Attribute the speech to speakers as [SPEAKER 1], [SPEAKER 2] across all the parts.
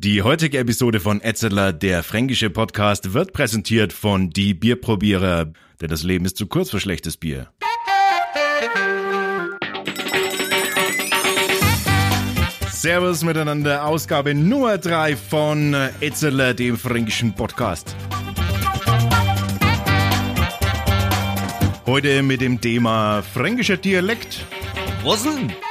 [SPEAKER 1] Die heutige Episode von Etzeler, der fränkische Podcast, wird präsentiert von Die Bierprobierer, denn das Leben ist zu kurz für schlechtes Bier. Servus miteinander, Ausgabe Nummer 3 von Etzeler, dem fränkischen Podcast. Heute mit dem Thema fränkischer Dialekt.
[SPEAKER 2] Denn?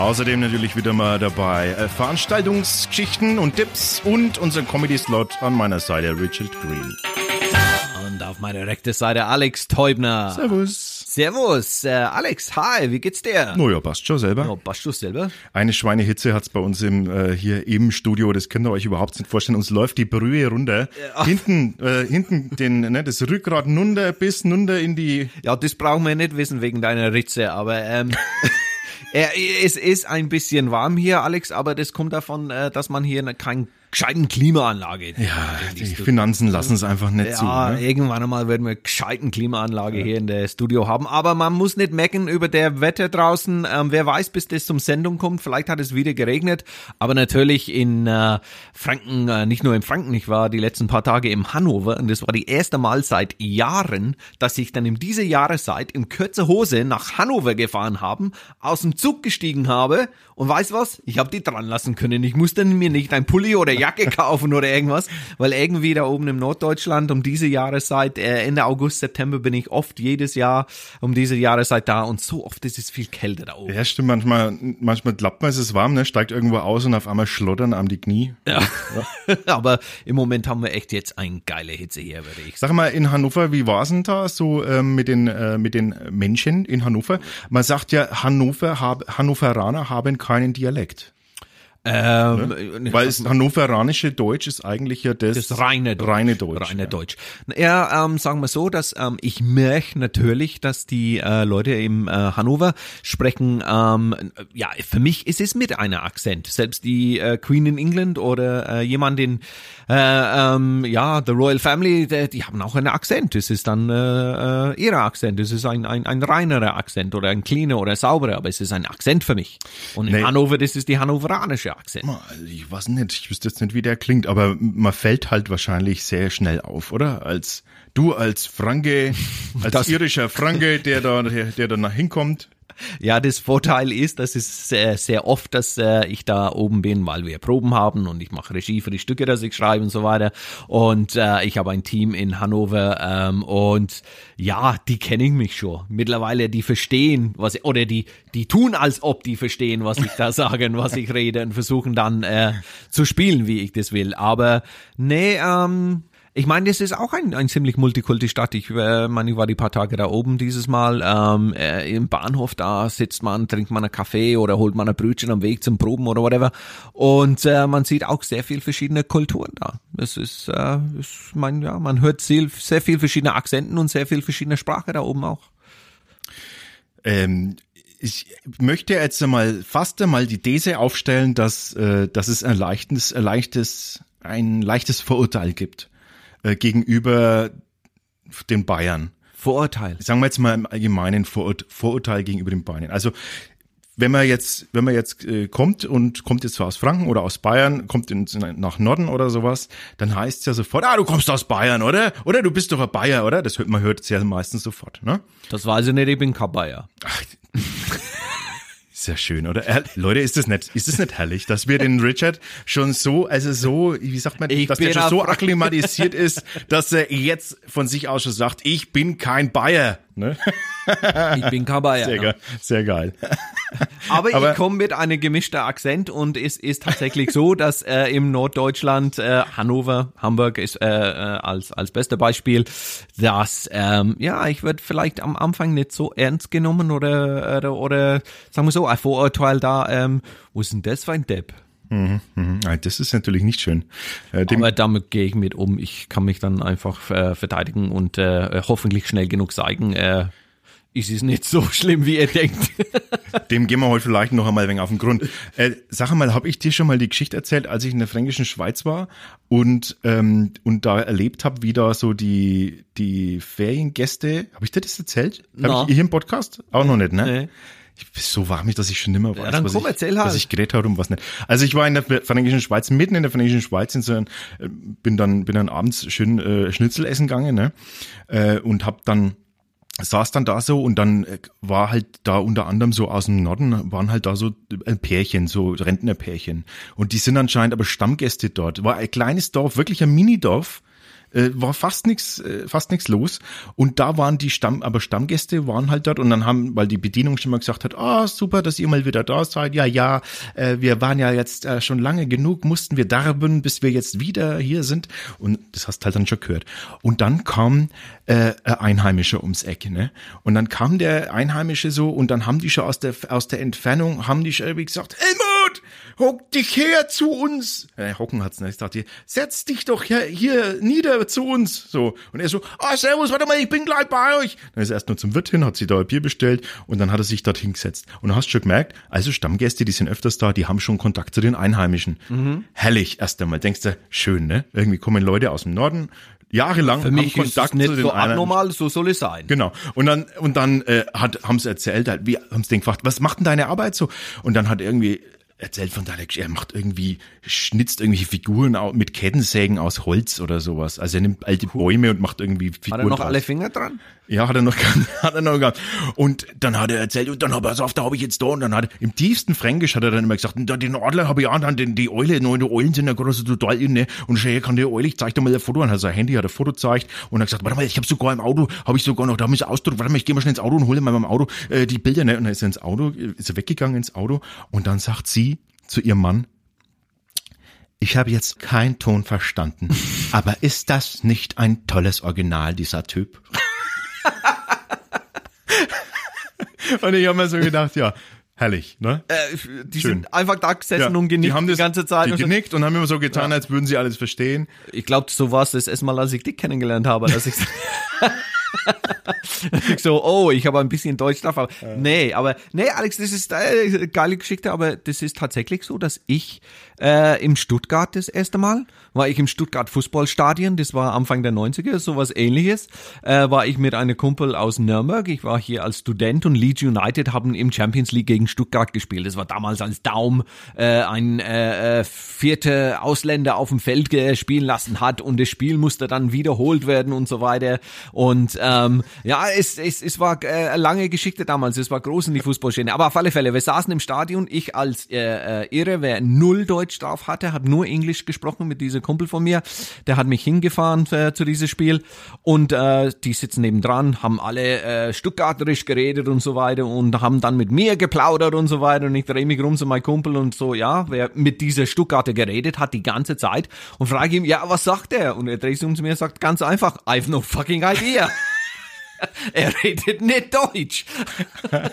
[SPEAKER 1] Außerdem natürlich wieder mal dabei äh, Veranstaltungsgeschichten und Tipps und unser Comedy-Slot an meiner Seite Richard Green.
[SPEAKER 2] Und auf meiner rechten Seite Alex Teubner.
[SPEAKER 1] Servus.
[SPEAKER 2] Servus, äh, Alex, hi, wie geht's dir?
[SPEAKER 1] No ja, passt schon selber.
[SPEAKER 2] Ja, passt du selber?
[SPEAKER 1] Eine Schweinehitze hat's bei uns im, äh, hier im Studio, das könnt ihr euch überhaupt nicht vorstellen. Uns läuft die Brühe runter.
[SPEAKER 2] Ja.
[SPEAKER 1] Hinten, äh, hinten den, ne, das Rückgrat runter bis runter in die...
[SPEAKER 2] Ja, das brauchen wir nicht wissen wegen deiner Ritze, aber ähm, äh, es ist ein bisschen warm hier, Alex, aber das kommt davon, äh, dass man hier keinen gescheiten Klimaanlage
[SPEAKER 1] Ja, die Finanzen lassen es einfach nicht zu.
[SPEAKER 2] Ja,
[SPEAKER 1] Ne?
[SPEAKER 2] irgendwann einmal werden wir gescheiten Klimaanlage hier in der Studio haben. Aber man muss nicht mecken über der Wetter draußen. Ähm, wer weiß, bis das zum Sendung kommt. Vielleicht hat es wieder geregnet. Aber natürlich in äh, Franken, äh, nicht nur in Franken. Ich war die letzten paar Tage im Hannover und das war die erste Mal seit Jahren, dass ich dann in dieser Jahreszeit in kürzer Hose nach Hannover gefahren haben, aus dem Zug gestiegen habe und weißt was? Ich habe die dran lassen können. Ich musste mir nicht ein Pulli oder Jacke kaufen oder irgendwas, weil irgendwie da oben im Norddeutschland um diese Jahreszeit, äh, Ende August, September bin ich oft jedes Jahr um diese Jahreszeit da und so oft ist es viel kälter da oben.
[SPEAKER 1] Ja, stimmt, manchmal, manchmal klappt man, es ist warm, ne, steigt irgendwo aus und auf einmal schlottern am die Knie.
[SPEAKER 2] Ja. Aber im Moment haben wir echt jetzt eine geile Hitze hier, würde ich sagen.
[SPEAKER 1] Sag mal, in Hannover, wie war's denn da so ähm, mit den äh, mit den Menschen in Hannover? Man sagt ja, Hannover hab, Hannoveraner haben keinen Dialekt.
[SPEAKER 2] Ähm,
[SPEAKER 1] Weil das hannoveranische Deutsch ist eigentlich ja das,
[SPEAKER 2] Das reine Deutsch.
[SPEAKER 1] Reine Deutsch.
[SPEAKER 2] Reine
[SPEAKER 1] ja.
[SPEAKER 2] Deutsch. Ja, ähm, sagen wir so, dass ähm, ich merke natürlich, dass die äh, Leute im äh, Hannover sprechen, ähm, ja, für mich ist es mit einer Akzent. Selbst die äh, Queen in England oder äh, jemand in, äh, ähm, ja, The Royal Family, die, die haben auch einen Akzent. Das ist dann äh, äh, ihre Akzent. Das ist ein, ein, ein reinerer Akzent oder ein cleaner oder sauberer, aber es ist ein Akzent für mich. Und in
[SPEAKER 1] Nee.
[SPEAKER 2] Hannover, das ist die hannoveranische Akzent.
[SPEAKER 1] Also Ich weiß nicht, ich wüsste jetzt nicht, wie der klingt, aber man fällt halt wahrscheinlich sehr schnell auf, oder? Als du als Franke, als
[SPEAKER 2] Das-
[SPEAKER 1] irischer Franke, der da, der, der da nach hinkommt.
[SPEAKER 2] Ja, das Vorteil ist, dass es sehr, sehr oft, dass äh, ich da oben bin, weil wir Proben haben und ich mache Regie für die Stücke, dass ich schreibe und so weiter. Und äh, ich habe ein Team in Hannover ähm, und ja, die kennen mich schon. Mittlerweile, die verstehen, was ich, oder die, die tun, als ob die verstehen, was ich da sage und was ich rede und versuchen dann äh, zu spielen, wie ich das will. Aber nee, ähm, ich meine, das ist auch ein, ein ziemlich Multikulti-Stadt. Ich äh, meine, ich war die paar Tage da oben dieses Mal. Ähm, äh, Im Bahnhof, da sitzt man, trinkt man einen Kaffee oder holt man ein Brötchen am Weg zum Proben oder whatever. Und äh, man sieht auch sehr viel verschiedene Kulturen da. Es ist, äh, ist mein, ja, man hört sehr, sehr viel verschiedene Akzenten und sehr viel verschiedene Sprache da oben auch.
[SPEAKER 1] Ähm, ich möchte jetzt einmal fast einmal die These aufstellen, dass, äh, dass es ein leichtes, ein leichtes, ein leichtes Vorurteil gibt äh, gegenüber den Bayern.
[SPEAKER 2] Vorurteil.
[SPEAKER 1] Sagen wir jetzt mal im Allgemeinen Vorur Vorurteil gegenüber den Bayern. Also wenn man jetzt, wenn man jetzt äh, kommt und kommt jetzt aus Franken oder aus Bayern, kommt in, nach Norden oder sowas, dann heißt es ja sofort, ah, du kommst aus Bayern, oder? Oder du bist doch ein Bayer, oder? Das hört man hört es ja meistens sofort, ne?
[SPEAKER 2] Das weiß ich nicht, ich bin kein Bayer.
[SPEAKER 1] Ach, ja schön, oder? Äh, Leute, ist das nicht, ist das nicht herrlich, dass wir den Richard schon so, also so, wie sagt man,
[SPEAKER 2] Ich
[SPEAKER 1] dass der schon so akklimatisiert ist, dass er jetzt von sich aus schon sagt, ich bin kein Bayer, ne?
[SPEAKER 2] Ich bin kein Bayer.
[SPEAKER 1] Sehr
[SPEAKER 2] ja.
[SPEAKER 1] geil, sehr geil.
[SPEAKER 2] Aber,
[SPEAKER 1] Aber-
[SPEAKER 2] ich komme mit einem gemischten Akzent und es ist tatsächlich so, dass äh, im Norddeutschland äh, Hannover, Hamburg ist äh, äh, als als beste Beispiel, dass ähm, ja ich würde vielleicht am Anfang nicht so ernst genommen oder oder, oder sagen wir so ein Vorurteil da. Ähm, wo ist denn das für ein Depp?
[SPEAKER 1] Mhm, ah, Das ist natürlich nicht schön. Äh,
[SPEAKER 2] Aber damit gehe ich mit um. Ich kann mich dann einfach äh, verteidigen und äh, hoffentlich schnell genug zeigen. Ist es nicht so schlimm, wie ihr denkt.
[SPEAKER 1] dem gehen wir heute vielleicht noch einmal ein wenig auf den Grund. Äh, sag mal, habe ich dir schon mal die Geschichte erzählt, als ich in der fränkischen Schweiz war und ähm, und da erlebt habe, wie da so die die Feriengäste, habe ich dir das erzählt? Habe ich hier im Podcast? Auch noch nicht, ne?
[SPEAKER 2] Nee.
[SPEAKER 1] so warm ich, dass ich schon nimmer weiß,
[SPEAKER 2] Ja, dann
[SPEAKER 1] was,
[SPEAKER 2] komm,
[SPEAKER 1] ich,
[SPEAKER 2] erzähl halt.
[SPEAKER 1] was ich geredet habe und was nicht. Also ich war in der Fränkischen Schweiz, mitten in der Fränkischen Schweiz, in so ein, äh, bin dann bin dann abends schön äh, Schnitzel essen gegangen ne? äh, und hab dann saß dann da so und dann äh, war halt da unter anderem so aus dem Norden waren halt da so ein Pärchen, so Rentnerpärchen und die sind anscheinend aber Stammgäste dort. War ein kleines Dorf, wirklich ein Minidorf äh, war fast nichts äh, fast nichts los. Und da waren die Stamm aber Stammgäste waren halt dort. Und dann haben weil die Bedienung schon mal gesagt hat ah super dass ihr mal wieder da seid. Ja ja äh, wir waren ja jetzt äh, schon lange genug mussten wir darben bis wir jetzt wieder hier sind. Und das hast halt dann schon gehört. Und dann kam äh, ein Einheimischer ums Eck ne? Und dann kam der Einheimische so und dann haben die schon aus der aus der Entfernung haben die schon irgendwie gesagt Helmut hock dich her zu uns äh, hocken hat's nicht ich dachte setz dich doch hier, hier nieder zu uns. So. Und er so, ah, servus, warte mal, ich bin gleich bei euch. Dann ist er erst nur zum Wirt hin, hat sich da ein Bier bestellt und dann hat er sich dort hingesetzt. Und du hast schon gemerkt, also Stammgäste, die sind öfters da, die haben schon Kontakt zu den Einheimischen.
[SPEAKER 2] Mhm.
[SPEAKER 1] Herrlich, erst einmal. Denkst du, schön, ne? Irgendwie kommen Leute aus dem Norden, jahrelang
[SPEAKER 2] Für mich
[SPEAKER 1] haben
[SPEAKER 2] ist
[SPEAKER 1] Kontakt
[SPEAKER 2] es nicht
[SPEAKER 1] zu den
[SPEAKER 2] so abnormal, so soll es sein.
[SPEAKER 1] Genau. Und dann, und dann äh, hat, haben sie erzählt, halt, wie haben sie den gefragt, was macht denn deine Arbeit so? Und dann hat irgendwie erzählt von deiner Geschichte, er macht irgendwie, schnitzt irgendwelche Figuren mit Kettensägen aus Holz oder sowas. Also er nimmt alte Bäume und macht irgendwie Figuren.
[SPEAKER 2] Hat er noch
[SPEAKER 1] draus.
[SPEAKER 2] alle Finger dran?
[SPEAKER 1] Ja, hat er noch gehabt, hat er noch gehabt. Und dann hat er erzählt, und dann hab er, auf, da habe ich jetzt da, und dann hat er, im tiefsten Fränkisch hat er dann immer gesagt, und da den Adler habe ich auch, dann den, die Eule, nein, die Eulen sind ja gerade so total in, ne, und schau her, kann die Eule, ich zeig dir mal ein Foto, und hat sein Handy, hat ein Foto gezeigt, und er hat gesagt, warte mal, ich habe sogar im Auto, habe ich sogar noch, da haben wir Ausdruck, warte mal, ich gehe mal schnell ins Auto und hole mal beim Auto äh, die Bilder, ne, und dann ist er ins Auto, ist er weggegangen ins Auto, und dann sagt sie zu ihrem Mann, ich habe jetzt keinen Ton verstanden, aber ist das nicht ein tolles Original, dieser Typ? Und ich habe mir so gedacht, ja, herrlich, ne?
[SPEAKER 2] Äh, die
[SPEAKER 1] Schön.
[SPEAKER 2] sind einfach da gesessen und genickt
[SPEAKER 1] die haben das,
[SPEAKER 2] die ganze Zeit.
[SPEAKER 1] Die
[SPEAKER 2] und so.
[SPEAKER 1] genickt und haben immer so getan, als würden sie alles verstehen.
[SPEAKER 2] Ich glaube, so war es das erste Mal, als ich dich kennengelernt habe, dass ich, dass ich so, oh, ich habe ein bisschen Deutsch drauf. Aber Nee, aber nee, Alex, das ist eine geile Geschichte, aber das ist tatsächlich so, dass ich äh, im Stuttgart das erste Mal, war ich im Stuttgart Fußballstadion, das war Anfang der 90er, sowas ähnliches, äh, war ich mit einem Kumpel aus Nürnberg, ich war hier als Student und Leeds United haben im Champions League gegen Stuttgart gespielt. Das war damals als Daum äh, ein äh, äh, vierter Ausländer auf dem Feld äh, spielen lassen hat und das Spiel musste dann wiederholt werden und so weiter. Und ähm, ja, es, es, es war äh, eine lange Geschichte damals, es war groß in die Fußballszene. Aber auf alle Fälle, wir saßen im Stadion, ich als äh, äh, Irre, wer null Deutsch drauf hatte, hat nur Englisch gesprochen mit diesem Kumpel von mir. Der hat mich hingefahren äh, zu diesem Spiel und äh, die sitzen nebendran, haben alle äh, Stuttgarterisch geredet und so weiter und haben dann mit mir geplaudert und so weiter und ich drehe mich rum zu meinem Kumpel und so, ja, wer mit dieser Stuttgarter geredet hat die ganze Zeit und frage ihm, ja, was sagt er? Und er dreht sich um zu mir und sagt ganz einfach, I've no fucking idea. er redet nicht Deutsch.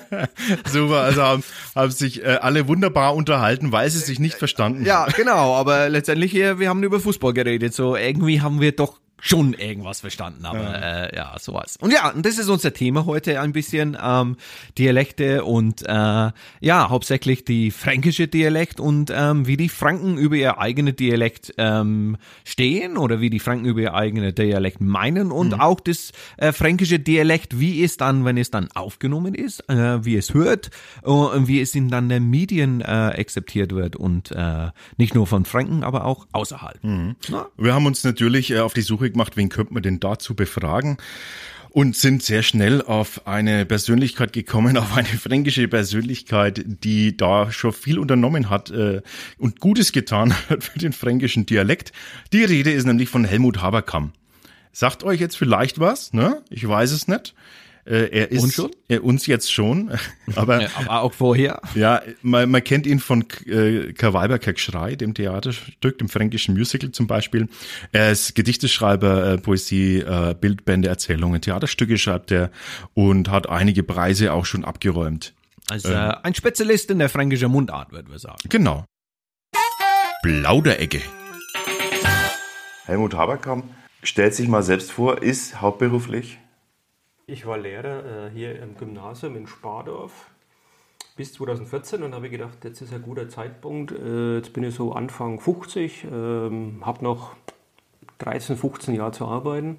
[SPEAKER 1] Super, also haben, haben sich äh, alle wunderbar unterhalten, weil sie sich nicht verstanden
[SPEAKER 2] Ja, genau, aber letztendlich, äh, wir haben über Fußball geredet, so irgendwie haben wir doch schon irgendwas verstanden, aber ja, äh, ja sowas. Und ja, und das ist unser Thema heute ein bisschen, ähm, Dialekte und äh, ja, hauptsächlich die fränkische Dialekt und ähm, wie die Franken über ihr eigene Dialekt ähm, stehen oder wie die Franken über ihr eigene Dialekt meinen und auch das äh, fränkische Dialekt, wie es dann, wenn es dann aufgenommen ist, äh, wie es hört äh, und wie es in dann der Medien äh, akzeptiert wird und äh, nicht nur von Franken, aber auch außerhalb. Na?
[SPEAKER 1] Wir haben uns natürlich äh, auf die Suche gemacht, wen könnte man denn dazu befragen und sind sehr schnell auf eine Persönlichkeit gekommen, auf eine fränkische Persönlichkeit, die da schon viel unternommen hat äh, und Gutes getan hat für den fränkischen Dialekt. Die Rede ist nämlich von Helmut Haberkamm. Sagt euch jetzt vielleicht was, ne? Ich weiß es nicht. Äh, er ist
[SPEAKER 2] Uns schon?
[SPEAKER 1] Äh, uns jetzt schon, aber
[SPEAKER 2] Ja, aber auch vorher.
[SPEAKER 1] ja, man, man kennt ihn von äh, Karl Schrei, dem Theaterstück, dem fränkischen Musical zum Beispiel. Er ist Gedichteschreiber, äh, Poesie, äh, Bildbände, Erzählungen, Theaterstücke schreibt er und hat einige Preise auch schon abgeräumt.
[SPEAKER 2] Also äh, ein Spezialist in der fränkischen Mundart, würden wir sagen.
[SPEAKER 1] Genau. Plauderecke.
[SPEAKER 3] Helmut Haberkamp stellt sich mal selbst vor, ist hauptberuflich
[SPEAKER 4] Ich war Lehrer äh, hier im Gymnasium in Spardorf bis 2014 und habe gedacht, jetzt ist ein guter Zeitpunkt. Äh, jetzt bin ich so Anfang 50, ähm, habe noch 13, 15 Jahre zu arbeiten.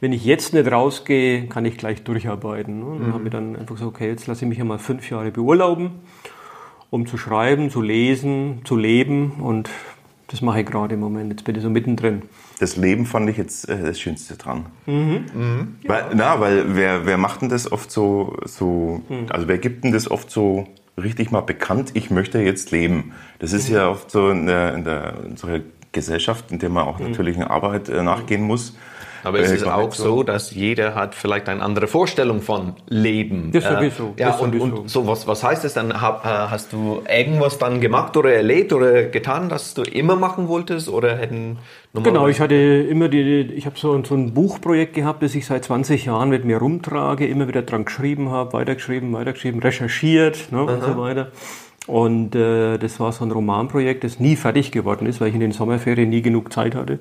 [SPEAKER 4] Wenn ich jetzt nicht rausgehe, kann ich gleich durcharbeiten. Ne? Und dann habe ich dann einfach so, okay, jetzt lasse ich mich einmal fünf Jahre beurlauben, um zu schreiben, zu lesen, zu leben und das mache ich gerade im Moment. Jetzt bin ich so mittendrin.
[SPEAKER 1] Das Leben fand ich jetzt äh, das Schönste dran. Weil, na, weil wer, wer macht denn das oft so, so also wer gibt denn das oft so richtig mal bekannt, ich möchte jetzt leben? Das ist ja oft so in, der, in, der, in unserer Gesellschaft, in der man auch natürlichen Arbeit äh, nachgehen muss.
[SPEAKER 2] Aber es
[SPEAKER 1] Äh,
[SPEAKER 2] ist auch so, dass jeder hat vielleicht eine andere Vorstellung von Leben.
[SPEAKER 4] Das sowieso,
[SPEAKER 2] Ja,
[SPEAKER 4] das
[SPEAKER 2] und,
[SPEAKER 4] sowieso.
[SPEAKER 2] und so was, was heißt das dann? Äh, hast du irgendwas dann gemacht oder erlebt oder getan, das du immer machen wolltest oder hätten
[SPEAKER 4] Genau, ich hatte immer die, ich habe so, so ein Buchprojekt gehabt, das ich seit 20 Jahren mit mir rumtrage, immer wieder dran geschrieben habe, weitergeschrieben, weitergeschrieben, recherchiert ne, und so weiter. Und äh, das war so ein Romanprojekt, das nie fertig geworden ist, weil ich in den Sommerferien nie genug Zeit hatte.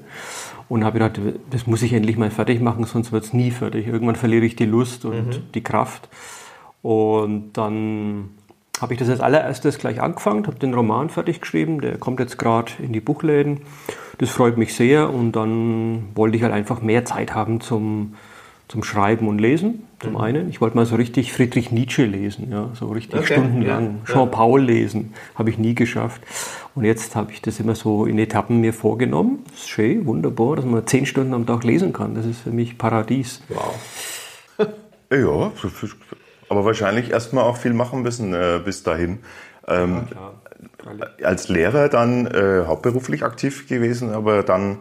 [SPEAKER 4] Und habe gedacht, das muss ich endlich mal fertig machen, sonst wird es nie fertig. Irgendwann verliere ich die Lust und die Kraft. Und dann habe ich das als allererstes gleich angefangen, habe den Roman fertig geschrieben, der kommt jetzt gerade in die Buchläden. Das freut mich sehr und dann wollte ich halt einfach mehr Zeit haben zum, zum Schreiben und Lesen, zum
[SPEAKER 2] Mhm.
[SPEAKER 4] einen. Ich wollte mal so richtig Friedrich Nietzsche lesen, ja, so richtig
[SPEAKER 2] Okay,
[SPEAKER 4] stundenlang.
[SPEAKER 2] ja,
[SPEAKER 4] Jean Paul lesen, habe ich nie geschafft. Und jetzt habe ich das immer so in Etappen mir vorgenommen. Das ist schön, wunderbar, dass man zehn Stunden am Tag lesen kann. Das ist für mich Paradies.
[SPEAKER 1] Ja, aber wahrscheinlich erstmal auch viel machen müssen äh, bis dahin. Ähm, als Lehrer dann äh, hauptberuflich aktiv gewesen, aber dann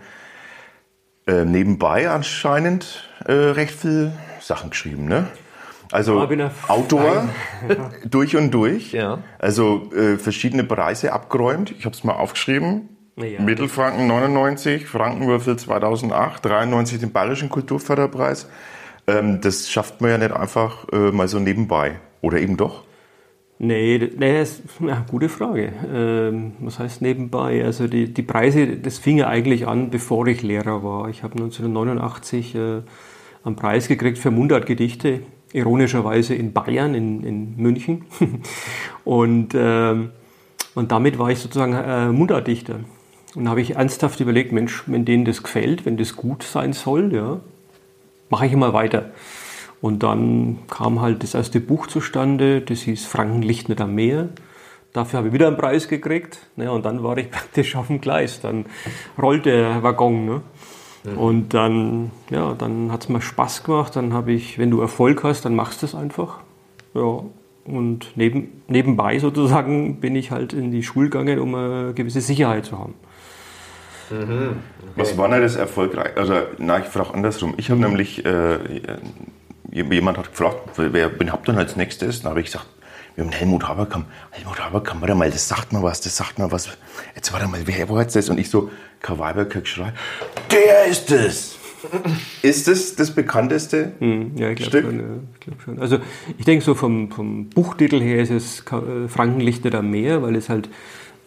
[SPEAKER 1] äh, nebenbei anscheinend äh, recht viel Sachen geschrieben, ne? Also Autor durch und durch.
[SPEAKER 2] Ja.
[SPEAKER 1] Also äh, verschiedene Preise abgeräumt. Ich habe es mal aufgeschrieben.
[SPEAKER 4] Ja.
[SPEAKER 1] Mittelfranken 99, Frankenwürfel 2008, 93 den Bayerischen Kulturförderpreis. Ähm, das schafft man ja nicht einfach äh, mal so nebenbei. Oder eben doch?
[SPEAKER 4] Nee, d- nee ist, ja, gute Frage. Ähm, was heißt nebenbei? Also die, die Preise, das fing ja eigentlich an, bevor ich Lehrer war. Ich habe 1989 äh, einen Preis gekriegt für Mundartgedichte, ironischerweise in Bayern, in, in München. und, ähm, und damit war ich sozusagen äh, Mundartdichter. Und habe ich ernsthaft überlegt, Mensch, wenn denen das gefällt, wenn das gut sein soll, ja, mache ich mal weiter. Und dann kam halt das erste Buch zustande, das hieß Frankenlicht nicht am Meer. Dafür habe ich wieder einen Preis gekriegt. Ne, und dann war ich praktisch auf dem Gleis. Dann rollt der Waggon. Ne? Und dann, ja, dann hat es mir Spaß gemacht. Dann habe ich, wenn du Erfolg hast, dann machst du es einfach. Ja. Und neben, nebenbei sozusagen bin ich halt in die Schule gegangen, um eine gewisse Sicherheit zu haben.
[SPEAKER 1] Was war denn das erfolgreich? Also, na, ich frage andersrum. Ich habe nämlich, äh, jemand hat gefragt, wer, wen habt denn als nächstes? Dann habe ich gesagt, wir haben Helmut Haberkamp. Helmut Haberkamp, warte mal, das sagt mal was, das sagt mal was. Jetzt warte mal, wer war jetzt das? Und ich so, Karl Weiberker geschrei, der ist es! ist das das bekannteste
[SPEAKER 4] Ja, ich glaube
[SPEAKER 1] Stück?
[SPEAKER 4] schon, ja, ich glaub schon. Also ich denke so vom, vom Buchtitel her ist es äh, Frankenlicht nicht am Meer, weil es halt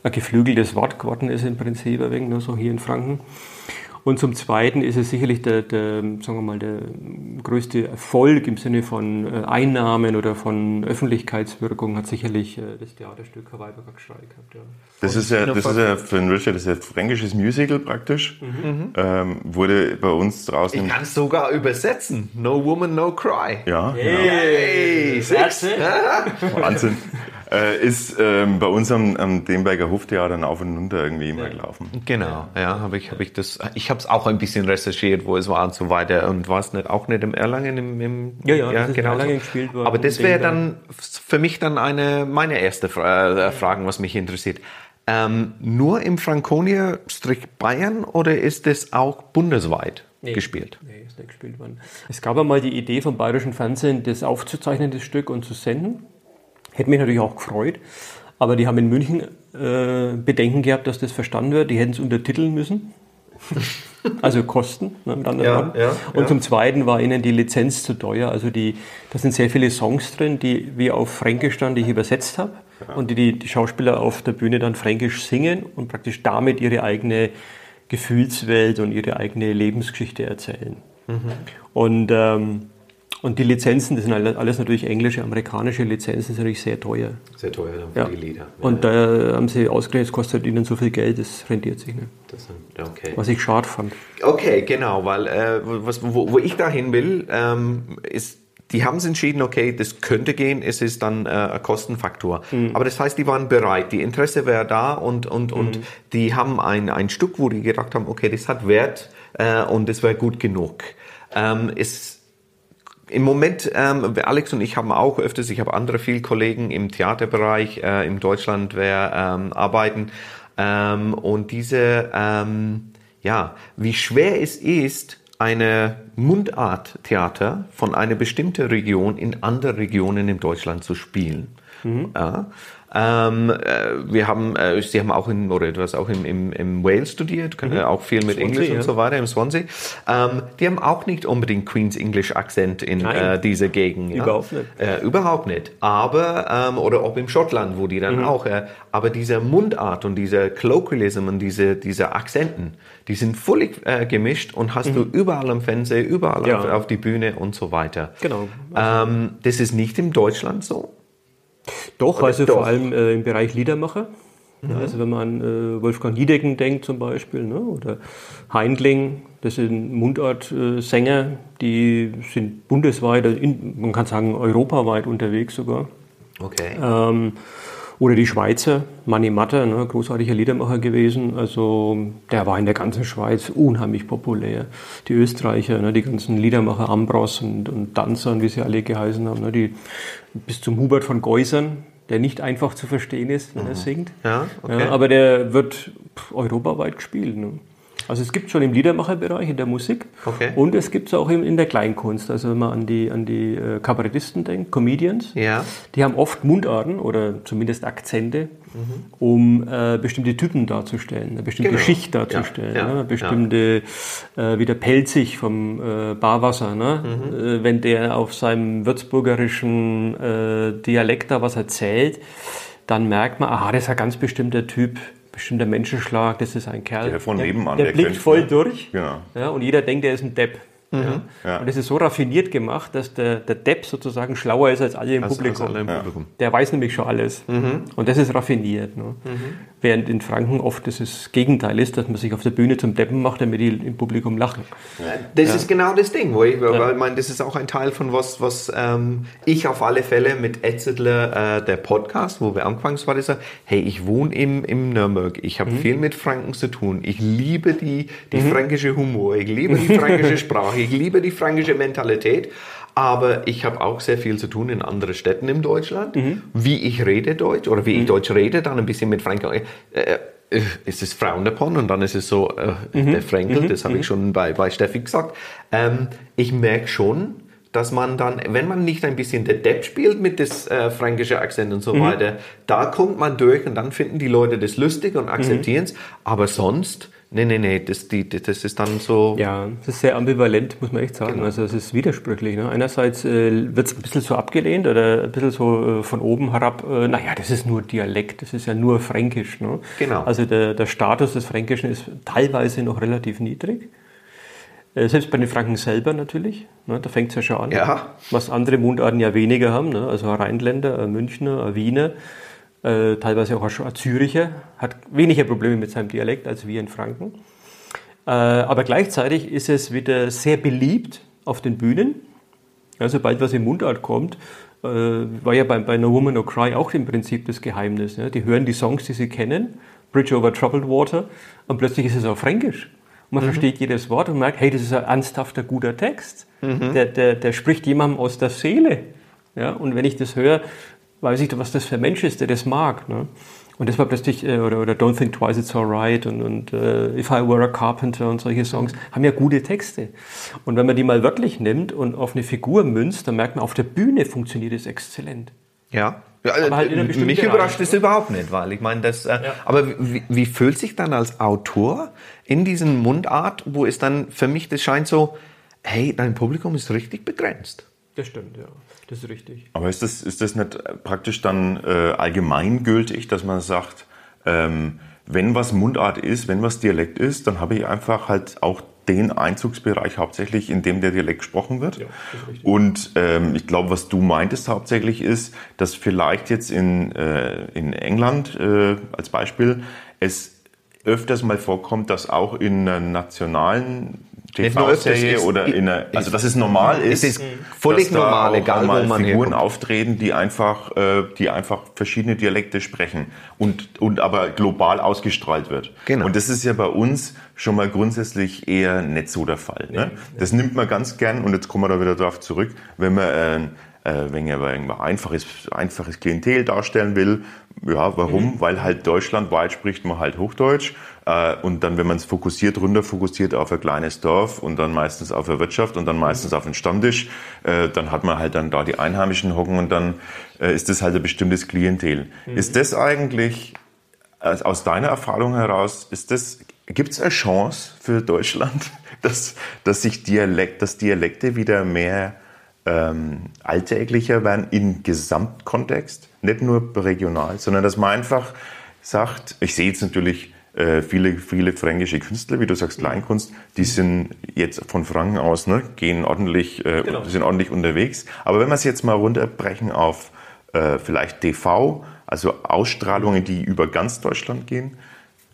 [SPEAKER 4] ein geflügeltes Wort geworden ist im Prinzip, ein wenig, ne, so hier in Franken. Und zum Zweiten ist es sicherlich der, der, sagen wir mal, der größte Erfolg im Sinne von äh, Einnahmen oder von Öffentlichkeitswirkung hat sicherlich äh, das Theaterstück Weiberger Geschrei gehabt. Ja.
[SPEAKER 1] Das ist ja, das ist ja für den Richard, das ist ja ein fränkisches Musical praktisch. Ähm, wurde bei uns draußen
[SPEAKER 2] Ich kann es sogar übersetzen. No woman, no cry.
[SPEAKER 1] ja,
[SPEAKER 2] Hey,
[SPEAKER 4] Siehst du?
[SPEAKER 1] Wahnsinn. Äh, ist ähm, bei uns am, am Demberger Hoftheater dann auf und runter irgendwie immer gelaufen.
[SPEAKER 2] Genau, ja, habe ich, habe ich das. Ich habe es auch ein bisschen recherchiert, wo es war und so weiter. Und war es nicht auch nicht im Erlangen im, im
[SPEAKER 4] Ja, ja, das in
[SPEAKER 2] genau
[SPEAKER 4] Erlangen
[SPEAKER 2] so.
[SPEAKER 4] gespielt worden,
[SPEAKER 2] Aber das wäre dann für mich dann eine meine erste Fra äh, Fragen, was mich interessiert. Ähm, nur im Franconia Strich Bayern oder ist es auch bundesweit gespielt?
[SPEAKER 4] Nee, ist nicht gespielt worden. Es gab einmal die Idee vom Bayerischen Fernsehen, das aufzuzeichnen, das Stück, und zu senden. Hätte mich natürlich auch gefreut. Aber die haben in München äh, Bedenken gehabt, dass das verstanden wird. Die hätten es untertiteln müssen. also Kosten, ne, mit anderen
[SPEAKER 2] Ja, ja,
[SPEAKER 4] Und
[SPEAKER 2] ja.
[SPEAKER 4] zum Zweiten war ihnen die Lizenz zu teuer. Also die, da sind sehr viele Songs drin, die wie auf Fränkisch dann, die ich übersetzt habe. Und die, die die Schauspieler auf der Bühne dann Fränkisch singen und praktisch damit ihre eigene Gefühlswelt und ihre eigene Lebensgeschichte erzählen. Und, ähm, Und die Lizenzen, das sind alles natürlich englische, amerikanische Lizenzen, sind natürlich sehr teuer.
[SPEAKER 2] Sehr teuer dann für
[SPEAKER 4] Ja.
[SPEAKER 2] die Lieder.
[SPEAKER 4] Und da haben sie ausgerechnet, es kostet ihnen so viel Geld, das rentiert sich nicht.
[SPEAKER 2] Sind- okay.
[SPEAKER 4] Was ich schade fand.
[SPEAKER 2] Okay, genau, weil äh, was, wo, wo ich dahin will, ähm, ist, die haben sich entschieden, okay, das könnte gehen, es ist dann äh, ein Kostenfaktor. Aber das heißt, die waren bereit, die Interesse wäre da und, und, und die haben ein, ein Stück, wo die gedacht haben, okay, das hat Wert äh, und das wäre gut genug. Ähm, ist im Moment, ähm, Alex und ich haben auch öfters, ich habe andere viele Kollegen im Theaterbereich äh, in Deutschland, wer ähm, arbeiten ähm, und diese, ähm, ja, wie schwer es ist, eine Mundart-Theater von einer bestimmten Region in andere Regionen in Deutschland zu spielen. Ja. Ähm, äh, wir haben, äh, Sie haben auch in, oder du hast auch im, im, im Wales studiert, äh, auch viel mit
[SPEAKER 4] Swansea,
[SPEAKER 2] Englisch
[SPEAKER 4] ja.
[SPEAKER 2] und so weiter im Swansea. Ähm, die haben auch nicht unbedingt Queen's English Akzent in äh, dieser Gegend. Ja?
[SPEAKER 4] Überhaupt nicht.
[SPEAKER 2] Äh, überhaupt nicht. Aber, ähm, oder ob im Schottland, wo die dann
[SPEAKER 4] Mhm.
[SPEAKER 2] auch, äh, aber diese Mundart und diese Colloquialism und diese, diese Akzenten, die sind völlig gemischt und hast du überall am Fernseher, überall
[SPEAKER 4] Mhm. Ja.
[SPEAKER 2] auf, auf die Bühne und so weiter.
[SPEAKER 4] Genau.
[SPEAKER 2] Ähm, das ist nicht in Deutschland so.
[SPEAKER 4] Doch, also
[SPEAKER 2] doch.
[SPEAKER 4] vor allem äh, im Bereich Liedermacher. Ja, also wenn man an äh, Wolfgang Niedecken denkt zum Beispiel, ne, oder Heindling, das sind Mundart-Sänger, die sind bundesweit, in, man kann sagen europaweit unterwegs sogar.
[SPEAKER 2] Okay.
[SPEAKER 4] Ähm, oder die Schweizer, Manni Matter, ne, großartiger Liedermacher gewesen. Also der war in der ganzen Schweiz unheimlich populär. Die Österreicher, ne, die ganzen Liedermacher Ambros und, und Danzern, wie sie alle geheißen haben, ne, die bis zum Hubert von Geusern, der nicht einfach zu verstehen ist, wenn er singt.
[SPEAKER 2] Ja, okay.
[SPEAKER 4] Ja, aber der wird europaweit gespielt. Ne? Also es gibt schon im Liedermacherbereich, in der Musik
[SPEAKER 2] Okay.
[SPEAKER 4] und es gibt es auch in, in der Kleinkunst. Also wenn man an die, an die äh, Kabarettisten denkt, Comedians,
[SPEAKER 2] Ja.
[SPEAKER 4] die haben oft Mundarten oder zumindest Akzente, um äh, bestimmte Typen darzustellen, eine bestimmte
[SPEAKER 2] Genau.
[SPEAKER 4] Schicht darzustellen,
[SPEAKER 2] Ja, ja,
[SPEAKER 4] ne? eine bestimmte, äh, wie der Pelzig vom äh, Barwasser, ne?
[SPEAKER 2] Mhm.
[SPEAKER 4] äh, wenn der auf seinem würzburgerischen äh, Dialekt da was erzählt, dann merkt man, aha, das ist ein ganz bestimmter Typ, bestimmter Menschenschlag, das ist ein Kerl.
[SPEAKER 3] Der von
[SPEAKER 4] der,
[SPEAKER 3] nebenan,
[SPEAKER 4] der
[SPEAKER 3] der
[SPEAKER 4] blickt voll durch.
[SPEAKER 3] Genau.
[SPEAKER 4] Ja, und jeder denkt, er ist ein Depp. Ja.
[SPEAKER 3] Ja.
[SPEAKER 4] Und das ist so raffiniert gemacht, dass der, der Depp sozusagen schlauer ist als alle im
[SPEAKER 2] Also,
[SPEAKER 4] Publikum.
[SPEAKER 2] also alle im Publikum.
[SPEAKER 4] Der weiß nämlich schon alles. Und das ist raffiniert. Ne? Während in Franken oft das, das Gegenteil ist, dass man sich auf der Bühne zum Deppen macht, damit die im Publikum lachen.
[SPEAKER 2] Das ist genau das Ding, wo ich, weil ich meine, das ist auch ein Teil von was, was ähm, ich auf alle Fälle mit Ed Sittler, äh, der Podcast, wo wir angefangen haben, war das, hey, ich wohne im, im Nürnberg, ich habe viel mit Franken zu tun, ich liebe die, die fränkische Humor, ich liebe die fränkische Sprache, ich liebe die fränkische Mentalität, aber ich habe auch sehr viel zu tun in anderen Städten in Deutschland, wie ich rede Deutsch oder wie ich Deutsch rede, dann ein bisschen mit Franken. Äh, äh, ist es frowned upon und dann ist es so, äh, der Fränkel, das habe ich schon bei, bei Steffi gesagt. Ähm, ich merke schon, dass man dann, wenn man nicht ein bisschen der Depp spielt mit das äh, fränkische Akzent und so weiter, da kommt man durch und dann finden die Leute das lustig und akzeptieren es, aber sonst, nee, nee, nee, das, die, das ist dann so,
[SPEAKER 4] Ja, das ist sehr ambivalent, muss man echt sagen. Also es ist widersprüchlich. Ne? Einerseits äh, wird es ein bisschen so abgelehnt oder ein bisschen so äh, von oben herab, äh, naja, das ist nur Dialekt, das ist ja nur Fränkisch. Ne?
[SPEAKER 2] Genau.
[SPEAKER 4] Also der, der Status des Fränkischen ist teilweise noch relativ niedrig. Äh, Selbst bei den Franken selber natürlich, ne? da fängt es ja schon an.
[SPEAKER 2] Ja.
[SPEAKER 4] Was andere Mundarten ja weniger haben, ne? also ein Rheinländer, ein Münchner, Wiener, äh, teilweise auch ein Züricher, hat weniger Probleme mit seinem Dialekt als wir in Franken. Äh, aber gleichzeitig ist es wieder sehr beliebt auf den Bühnen. Ja, sobald was in Mundart kommt, äh, war ja bei, bei No Woman No Cry auch im Prinzip das Geheimnis. Ne? Die hören die Songs, die sie kennen, Bridge over Troubled Water, und plötzlich ist es auch Fränkisch. Man versteht jedes Wort und merkt, hey, das ist ein ernsthafter, guter Text. Der, der, der spricht jemandem aus der Seele. Ja? Und wenn ich das höre, weiß ich, was das für ein Mensch ist, der das mag. Ne? Und das war plötzlich, äh, oder, oder Don't Think Twice, It's Alright und, und äh, If I Were a Carpenter und solche Songs, haben ja gute Texte. Und wenn man die mal wörtlich nimmt und auf eine Figur münzt, dann merkt man, auf der Bühne funktioniert es exzellent.
[SPEAKER 2] Ja. ja
[SPEAKER 4] halt
[SPEAKER 2] äh,
[SPEAKER 4] bestimmten
[SPEAKER 2] mich überrascht es überhaupt nicht, weil ich meine, das. Äh, Aber wie, wie fühlt sich dann als Autor in diesen Mundart, wo es dann für mich das scheint so, hey, dein Publikum ist richtig begrenzt.
[SPEAKER 4] Das stimmt, ja. Das ist richtig.
[SPEAKER 3] Aber ist das, ist das nicht praktisch dann äh, allgemeingültig, dass man sagt, ähm,
[SPEAKER 1] wenn was Mundart ist, wenn was Dialekt ist, dann habe ich einfach halt auch den Einzugsbereich hauptsächlich, in dem der Dialekt gesprochen wird. Ja, und ähm, ich glaube, was du meintest hauptsächlich ist, dass vielleicht jetzt in, äh, in England äh, als Beispiel es öfters mal vorkommt, dass auch in einer nationalen TV-Serie oder in einer, also dass es normal ist,
[SPEAKER 2] es ist völlig normal,
[SPEAKER 1] egal wo man Figuren auftreten, die einfach, äh, die einfach verschiedene Dialekte sprechen und und aber global ausgestrahlt wird. Genau. Und das ist ja bei uns schon mal grundsätzlich eher nicht so der Fall. Ne? Das nimmt man ganz gern und jetzt kommen wir da wieder drauf zurück, wenn man äh, äh, wenn er aber irgendwas einfaches, einfaches Klientel darstellen will. Ja, warum? Mhm. Weil halt deutschlandweit spricht man halt Hochdeutsch. Äh, und dann, wenn man es fokussiert, runter fokussiert auf ein kleines Dorf und dann meistens auf eine Wirtschaft und dann meistens auf einen Stammtisch, äh, dann hat man halt dann da die Einheimischen hocken und dann äh, ist das halt ein bestimmtes Klientel. Mhm. Ist das eigentlich, aus deiner Erfahrung heraus, ist das, gibt es eine Chance für Deutschland, dass, dass sich Dialekt, dass Dialekte wieder mehr ähm, alltäglicher werden im Gesamtkontext, nicht nur regional, sondern dass man einfach sagt, ich sehe jetzt natürlich äh, viele, viele fränkische Künstler, wie du sagst, Kleinkunst, die sind jetzt von Franken aus, ne, gehen ordentlich, äh, genau. sind ordentlich unterwegs. Aber wenn wir es jetzt mal runterbrechen auf äh, vielleicht TV, also Ausstrahlungen, die über ganz Deutschland gehen,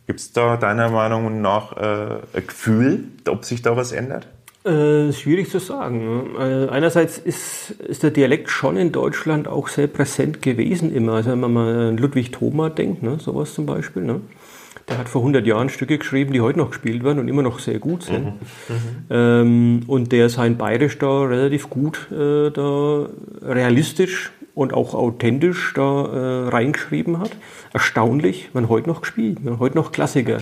[SPEAKER 1] gibt es da deiner Meinung nach äh, ein Gefühl, ob sich da was ändert?
[SPEAKER 4] Äh, schwierig zu sagen. Äh, einerseits ist, ist der Dialekt schon in Deutschland auch sehr präsent gewesen immer. Also wenn man mal an Ludwig Thoma denkt, ne, sowas zum Beispiel. Ne? Der hat vor 100 Jahren Stücke geschrieben, die heute noch gespielt werden und immer noch sehr gut sind. Mhm. Mhm. Ähm, und der sein Bayerisch da relativ gut, äh, da realistisch und auch authentisch da äh, reingeschrieben hat. Erstaunlich, man heute noch gespielt, man heute noch Klassiker.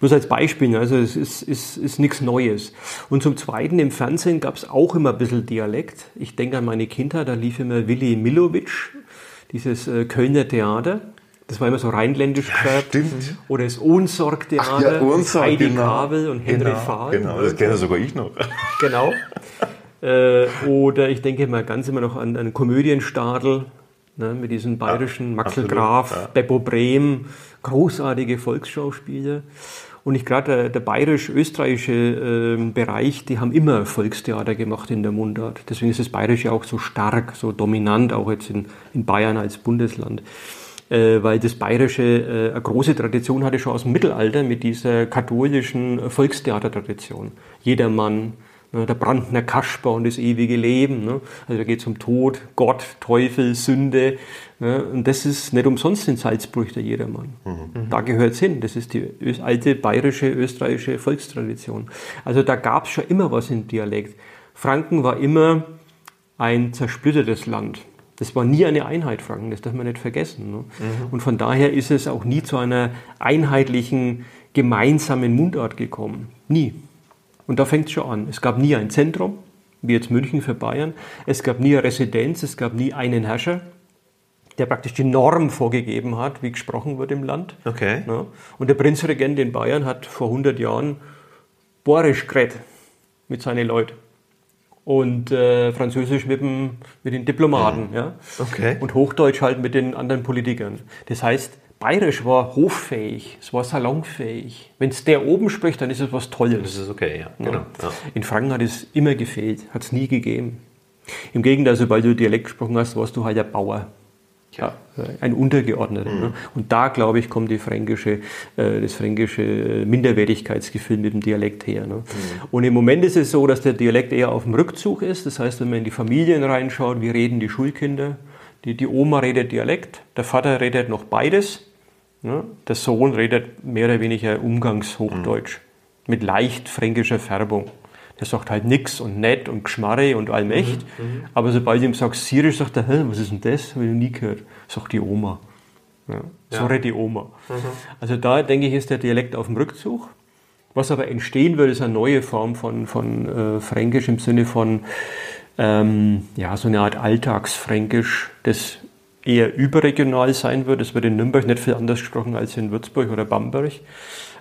[SPEAKER 4] Bloß als Beispiel, ne? also es ist, ist, ist nichts Neues. Und zum Zweiten, im Fernsehen gab es auch immer ein bisschen Dialekt. Ich denke an meine Kindheit, da lief immer Willi Milovic, dieses äh, Kölner Theater. Das war immer so rheinländisch.
[SPEAKER 1] Ja, stimmt.
[SPEAKER 4] Oder das Ohnsorg-Theater.
[SPEAKER 1] Ja,
[SPEAKER 4] Heidi
[SPEAKER 1] genau.
[SPEAKER 4] Kabel und Henry
[SPEAKER 1] genau,
[SPEAKER 4] Fahl.
[SPEAKER 1] Genau, das kenne sogar ich noch.
[SPEAKER 4] Genau. äh, oder ich denke mal ganz immer noch an, an Komödienstadel ne, mit diesen bayerischen ja, Maxel Graf, ja. Beppo Brehm, großartige Volksschauspieler. Und ich gerade der, der bayerisch-österreichische äh, Bereich, die haben immer Volkstheater gemacht in der Mundart. Deswegen ist das Bayerische auch so stark, so dominant, auch jetzt in, in Bayern als Bundesland. Äh, weil das Bayerische äh, eine große Tradition hatte schon aus dem Mittelalter mit dieser katholischen Volkstheatertradition. Jedermann, Ne, der Brandner Kasper und das ewige Leben. Ne? Also da geht es um Tod, Gott, Teufel, Sünde. Ne? Und das ist nicht umsonst in Salzburg der Jedermann. Mhm. Da gehört es hin. Das ist die alte bayerische, österreichische Volkstradition. Also da gab es schon immer was im Dialekt. Franken war immer ein zersplittertes Land. Das war nie eine Einheit, Franken, das darf man nicht vergessen. Ne? Mhm. Und von daher ist es auch nie zu einer einheitlichen, gemeinsamen Mundart gekommen. Nie. Und da fängt es schon an. Es gab nie ein Zentrum, wie jetzt München für Bayern. Es gab nie eine Residenz, es gab nie einen Herrscher, der praktisch die Norm vorgegeben hat, wie gesprochen wird im Land.
[SPEAKER 2] Okay.
[SPEAKER 4] Ja. Und der Prinzregent in Bayern hat vor 100 Jahren Borisch geredet mit seinen Leuten. Und äh, Französisch mit, dem, mit den Diplomaten. Mhm. Ja?
[SPEAKER 2] Okay.
[SPEAKER 4] Und Hochdeutsch halt mit den anderen Politikern. Das heißt, Bayerisch war hoffähig, es war salonfähig. Wenn es der oben spricht, dann ist es was Tolles.
[SPEAKER 2] Das ist okay, ja. Genau. Ja.
[SPEAKER 4] In Franken hat es immer gefehlt, hat es nie gegeben. Im Gegenteil, sobald du Dialekt gesprochen hast, warst du halt ein Bauer. Ja, ein Untergeordneter. Mhm. Ne? Und da, glaube ich, kommt die fränkische, äh, das fränkische Minderwertigkeitsgefühl mit dem Dialekt her. Ne? Mhm. Und im Moment ist es so, dass der Dialekt eher auf dem Rückzug ist. Das heißt, wenn man in die Familien reinschaut, wie reden die Schulkinder? Die, die Oma redet Dialekt, der Vater redet noch beides. Ne? Der Sohn redet mehr oder weniger Umgangshochdeutsch mhm. mit leicht fränkischer Färbung. Der sagt halt nix und nett und geschmarre und allmächt. Mhm. Mhm. Aber sobald ich ihm sage Syrisch, sagt er, was ist denn das? Habe ich noch nie gehört. Sagt die Oma. Ja. So ja. die Oma. Mhm. Also da denke ich, ist der Dialekt auf dem Rückzug. Was aber entstehen wird, ist eine neue Form von, von äh, Fränkisch im Sinne von ähm, ja, so eine Art Alltagsfränkisch, das eher überregional sein wird. Es wird in Nürnberg nicht viel anders gesprochen als in Würzburg oder Bamberg.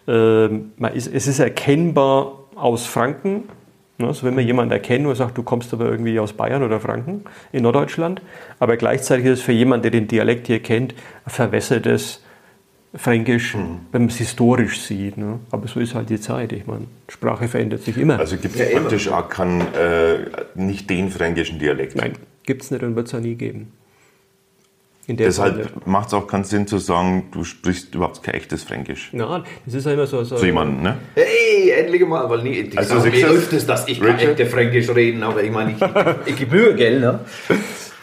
[SPEAKER 4] Ähm, ist, es ist erkennbar aus Franken. Also wenn man jemanden erkennt und sagt, du kommst aber irgendwie aus Bayern oder Franken in Norddeutschland. Aber gleichzeitig ist es für jemanden, der den Dialekt hier kennt, ein verwässertes, Fränkisch, wenn man es historisch sieht. Ne? Aber so ist halt die Zeit. Ich meine, Sprache verändert sich immer.
[SPEAKER 1] Also gibt es praktisch auch keinen, äh, nicht den fränkischen Dialekt.
[SPEAKER 4] Nein, gibt es nicht und wird es auch nie geben. In der Form nicht.
[SPEAKER 1] Deshalb macht es auch keinen Sinn zu sagen, du sprichst überhaupt kein echtes Fränkisch.
[SPEAKER 4] Ja, das ist ja immer so. so
[SPEAKER 1] Zu jemandem, ne?
[SPEAKER 2] Hey, endlich mal, weil nie, ich
[SPEAKER 1] Also siehst
[SPEAKER 2] mir
[SPEAKER 1] du-
[SPEAKER 2] öfters, dass ich kann
[SPEAKER 1] Richard?
[SPEAKER 2] echte Fränkisch reden, aber ich meine, ich, ich gebe Mühe, gell, ne?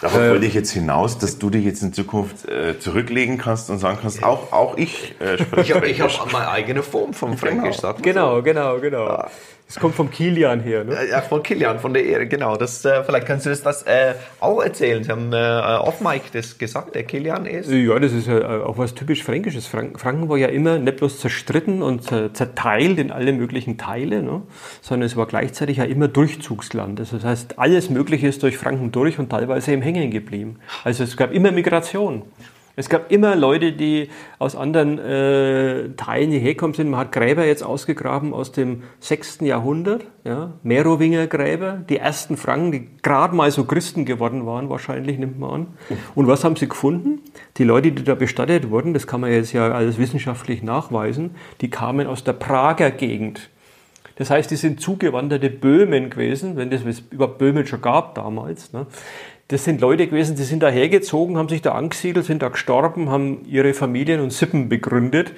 [SPEAKER 1] Darauf wollte ich jetzt hinaus, dass du dich jetzt in Zukunft äh, zurücklegen kannst und sagen kannst, auch, auch ich äh, spreche
[SPEAKER 2] Ich habe hab meine eigene Form vom Fränkisch, sagt man
[SPEAKER 4] Genau, genau, genau. Das kommt vom Kilian her. Ne?
[SPEAKER 2] Ja, von Kilian, von der Ehre, genau. Das, äh, vielleicht kannst du das, das äh, auch erzählen. Sie haben äh, off Mike das gesagt, der Kilian ist.
[SPEAKER 4] Ja, das ist ja auch was typisch Fränkisches. Frank Franken war ja immer nicht bloß zerstritten und äh, zerteilt in alle möglichen Teile, ne? sondern es war gleichzeitig ja immer Durchzugsland. Also das heißt, alles Mögliche ist durch Franken durch und teilweise im Hängen geblieben. Also es gab immer Migration. Es gab immer Leute, die aus anderen äh, Teilen hierher gekommen sind. Man hat Gräber jetzt ausgegraben aus dem 6. Jahrhundert, ja? Merowinger Gräber, die ersten Franken, die gerade mal so Christen geworden waren, wahrscheinlich, nimmt man an. Und was haben sie gefunden? Die Leute, die da bestattet wurden, das kann man jetzt ja alles wissenschaftlich nachweisen, die kamen aus der Prager Gegend. Das heißt, die sind zugewanderte Böhmen gewesen, wenn es überhaupt Böhmen schon gab damals. Ne? Das sind Leute gewesen, die sind da hergezogen, haben sich da angesiedelt, sind da gestorben, haben ihre Familien und Sippen begründet.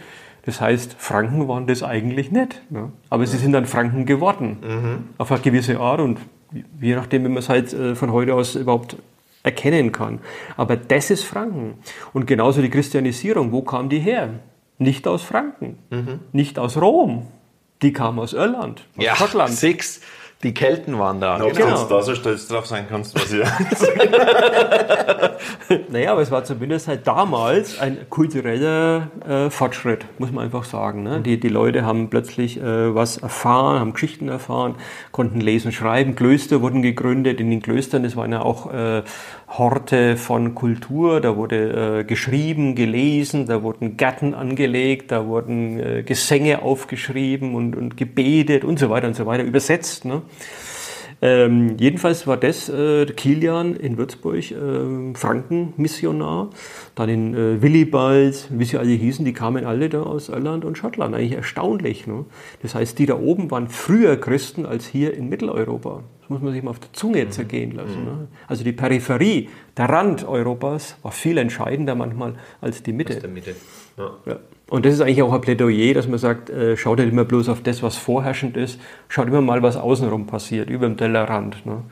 [SPEAKER 4] Das heißt, Franken waren das eigentlich nicht. Ne? Aber sie sind dann Franken geworden. Auf eine gewisse Art und je nachdem, wie man es halt äh, von heute aus überhaupt erkennen kann. Aber das ist Franken. Und genauso die Christianisierung, wo kam die her? Nicht aus Franken, nicht aus Rom. Die kam aus Irland, aus
[SPEAKER 2] Ja,
[SPEAKER 4] Schottland.
[SPEAKER 2] Six, die Kelten waren da.
[SPEAKER 1] Ob
[SPEAKER 4] Genau.
[SPEAKER 1] du jetzt da so stolz drauf sein kannst, was ich
[SPEAKER 4] Naja, aber es war zumindest halt damals ein kultureller äh, Fortschritt, muss man einfach sagen. Ne? Die, die Leute haben plötzlich äh, was erfahren, haben Geschichten erfahren, konnten lesen, schreiben. Klöster wurden gegründet. In den Klöstern, das waren ja auch äh, Horte von Kultur. Da wurde äh, geschrieben, gelesen, da wurden Gärten angelegt, da wurden äh, Gesänge aufgeschrieben und, und gebetet und so weiter und so weiter, übersetzt. Ne? Ähm, jedenfalls war das äh, Kilian in Würzburg, äh, Frankenmissionar. Dann in äh, Willibald, wie sie alle hießen, die kamen alle da aus Irland und Schottland. Eigentlich erstaunlich. Ne? Das heißt, die da oben waren früher Christen als hier in Mitteleuropa. Muss man sich mal auf der Zunge zergehen lassen. Ne? Also die Peripherie, der Rand Europas war viel entscheidender manchmal als die Mitte.
[SPEAKER 2] Mitte.
[SPEAKER 4] Ja. Und das ist eigentlich auch ein Plädoyer, dass man sagt, äh, schaut nicht immer bloß auf das, was vorherrschend ist, schaut immer mal, was außenrum passiert, über dem Tellerrand, ne?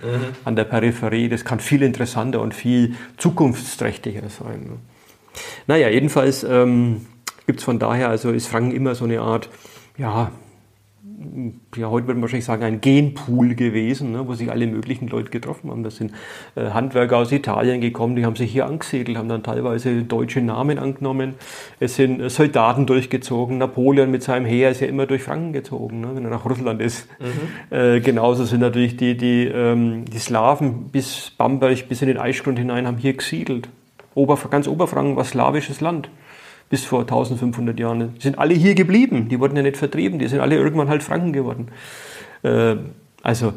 [SPEAKER 4] an der Peripherie. Das kann viel interessanter und viel zukunftsträchtiger sein. Ne? Naja, jedenfalls ähm, gibt es von daher, also ist Franken immer so eine Art, ja, ja, heute würde man wahrscheinlich sagen, ein Genpool gewesen, ne, wo sich alle möglichen Leute getroffen haben. Das sind äh, Handwerker aus Italien gekommen, die haben sich hier angesiedelt, haben dann teilweise deutsche Namen angenommen. Es sind äh, Soldaten durchgezogen. Napoleon mit seinem Heer ist ja immer durch Franken gezogen, ne, wenn er nach Russland ist. Äh, genauso sind natürlich die, die, ähm, die Slawen bis Bamberg, bis in den Eichgrund hinein, haben hier gesiedelt. Ober, ganz Oberfranken war slawisches Land bis vor 1500 Jahren. Die sind alle hier geblieben, die wurden ja nicht vertrieben, die sind alle irgendwann halt Franken geworden. Äh, also,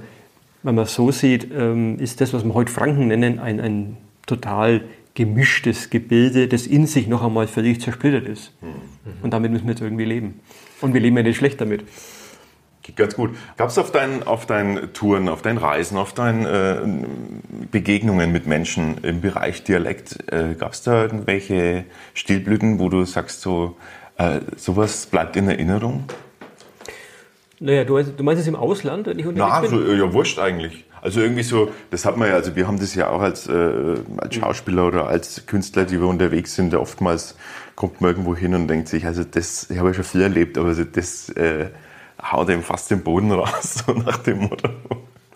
[SPEAKER 4] wenn man es so sieht, ähm, ist das, was wir heute Franken nennen, ein, ein total gemischtes Gebilde, das in sich noch einmal völlig zersplittert ist. Und damit müssen wir jetzt irgendwie leben. Und wir leben ja nicht schlecht damit.
[SPEAKER 1] Geht ganz gut. Gab es auf deinen, auf deinen Touren, auf deinen Reisen, auf deinen äh, Begegnungen mit Menschen im Bereich Dialekt, äh, gab es da irgendwelche Stilblüten, wo du sagst, so äh, sowas bleibt in Erinnerung?
[SPEAKER 4] Naja, du, du meinst es im Ausland, wenn ich unterwegs
[SPEAKER 1] Na,
[SPEAKER 4] bin?
[SPEAKER 1] so, äh, ja, wurscht eigentlich. Also irgendwie so, das hat man ja, also wir haben das ja auch als, äh, als Schauspieler oder als Künstler, die wir unterwegs sind, oftmals kommt man irgendwo hin und denkt sich, also das, ich habe ja schon viel erlebt, aber also das äh, haut ihm fast den Boden raus, so nach dem Motto.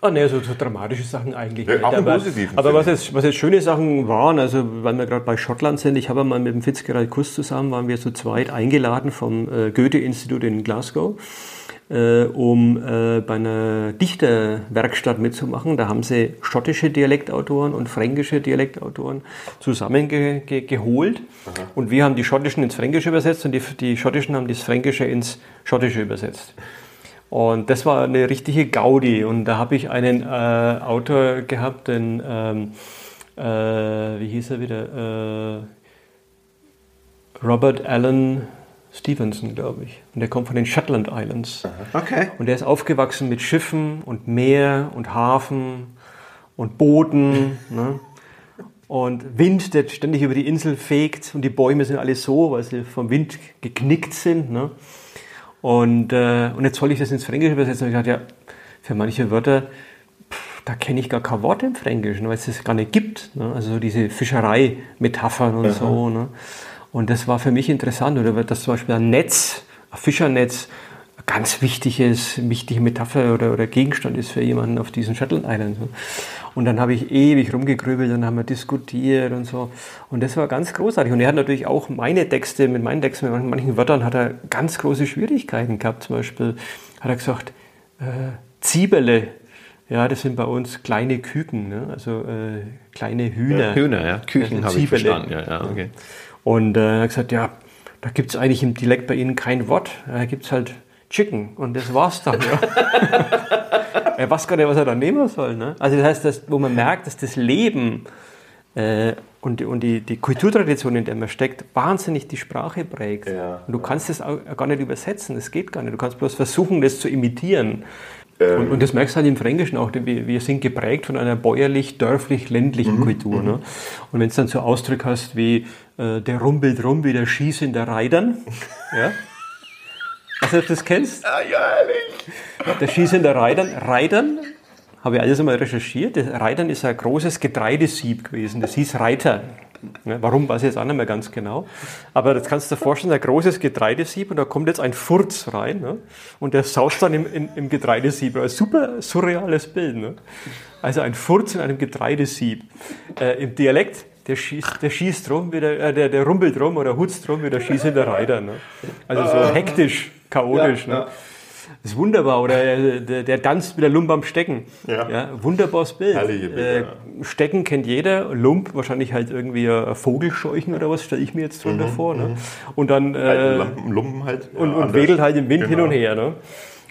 [SPEAKER 4] Ah, ne, so, so dramatische Sachen eigentlich
[SPEAKER 1] Ja, auch
[SPEAKER 4] aber
[SPEAKER 1] Positiven,
[SPEAKER 4] aber was jetzt, was jetzt schöne Sachen waren, also weil wir gerade bei Schottland sind, ich habe mal mit dem Fitzgerald Kuss zusammen, waren wir zu zweit eingeladen vom äh, Goethe-Institut in Glasgow, äh, um äh, bei einer Dichterwerkstatt mitzumachen. Da haben sie schottische Dialektautoren und fränkische Dialektautoren zusammengeholt. Ge geholt. und wir haben die schottischen ins Fränkische übersetzt und die, die schottischen haben das Fränkische ins Schottische übersetzt. Und das war eine richtige Gaudi. Und da habe ich einen äh, Autor gehabt, den, ähm, äh, wie hieß er wieder? Äh, Robert Allen Stevenson, glaube ich. Und der kommt von den Shetland Islands.
[SPEAKER 2] Okay.
[SPEAKER 4] Und der ist aufgewachsen mit Schiffen und Meer und Hafen und Booten. ne? Und Wind, der ständig über die Insel fegt. Und die Bäume sind alle so, weil sie vom Wind geknickt sind. Ne? Und, äh, und jetzt soll ich das ins Fränkische übersetzen. Und ich dachte, ja, für manche Wörter, pff, da kenne ich gar kein Wort im Fränkischen, weil es das gar nicht gibt. Ne? Also so diese Fischerei-Metaphern und so. Ne? Und das war für mich interessant. Oder dass zum Beispiel ein Netz, ein Fischernetz, ein ganz wichtiges, wichtige Metapher oder, oder Gegenstand ist für jemanden auf diesen Shetland Islands. ne? Und dann habe ich ewig rumgegrübelt, dann haben wir diskutiert und so. Und das war ganz großartig. Und er hat natürlich auch meine Texte, mit meinen Texten, mit manchen Wörtern hat er ganz große Schwierigkeiten gehabt. Zum Beispiel hat er gesagt, äh, Ziebele, ja, das sind bei uns kleine Küken, ne? also äh, kleine Hühner.
[SPEAKER 2] Hühner, ja. Küchen
[SPEAKER 4] Ja,
[SPEAKER 2] habe ich verstanden. Ja, ja, okay.
[SPEAKER 4] Und äh, er hat gesagt, ja, da gibt es eigentlich im Dialekt bei Ihnen kein Wort. Da gibt es halt Chicken und das war's dann. Ja. er weiß gar nicht, was er da nehmen soll. Ne? Also das heißt, dass, wo man merkt, dass das Leben äh, und, und die, die Kulturtradition, in der man steckt, wahnsinnig die Sprache prägt.
[SPEAKER 1] Ja.
[SPEAKER 4] und du kannst das auch gar nicht übersetzen, das geht gar nicht. Du kannst bloß versuchen, das zu imitieren. Und, und das merkst du halt im Fränkischen auch, wir, wir sind geprägt von einer bäuerlich-dörflich-ländlichen Kultur. Ne? Und wenn du dann so Ausdrücke hast wie äh, der rumpelt rum wie der Schieß in der Reitern, ja? Also, das kennst?
[SPEAKER 1] Ah, ja, ehrlich.
[SPEAKER 4] Der Schieß in der Reitern, Reitern, habe ich alles einmal recherchiert. Das Reitern ist ein großes Getreidesieb gewesen. Das hieß Reiter. Ja, warum, weiß ich jetzt auch nicht mehr ganz genau. Aber das kannst du dir vorstellen, ein großes Getreidesieb und da kommt jetzt ein Furz rein ne? und der saust dann im, im, im Getreidesieb. Ein super surreales Bild. Ne? Also ein Furz in einem Getreidesieb. Äh, Im Dialekt, der schießt, der schießt rum, wie der, äh, der, der rumpelt rum oder hutzt rum wie der Schieß in der Reiter. Ne? Also so hektisch, chaotisch. Ne? Das ist wunderbar. Oder der, der, der tanzt mit der Lump am Stecken.
[SPEAKER 1] Ja.
[SPEAKER 4] wunderbares Bild.
[SPEAKER 1] Herrliche Bilder,
[SPEAKER 4] Äh,
[SPEAKER 1] ja.
[SPEAKER 4] Stecken kennt jeder, Lump wahrscheinlich halt irgendwie ein Vogelscheuchen oder was, stelle ich mir jetzt drunter vor. Ne? Und dann äh,
[SPEAKER 1] Lampen, Lumpen halt.
[SPEAKER 4] und,
[SPEAKER 1] ja,
[SPEAKER 4] und
[SPEAKER 1] anders.
[SPEAKER 4] wedelt halt im Wind hin
[SPEAKER 1] Genau.
[SPEAKER 4] und her. Ne?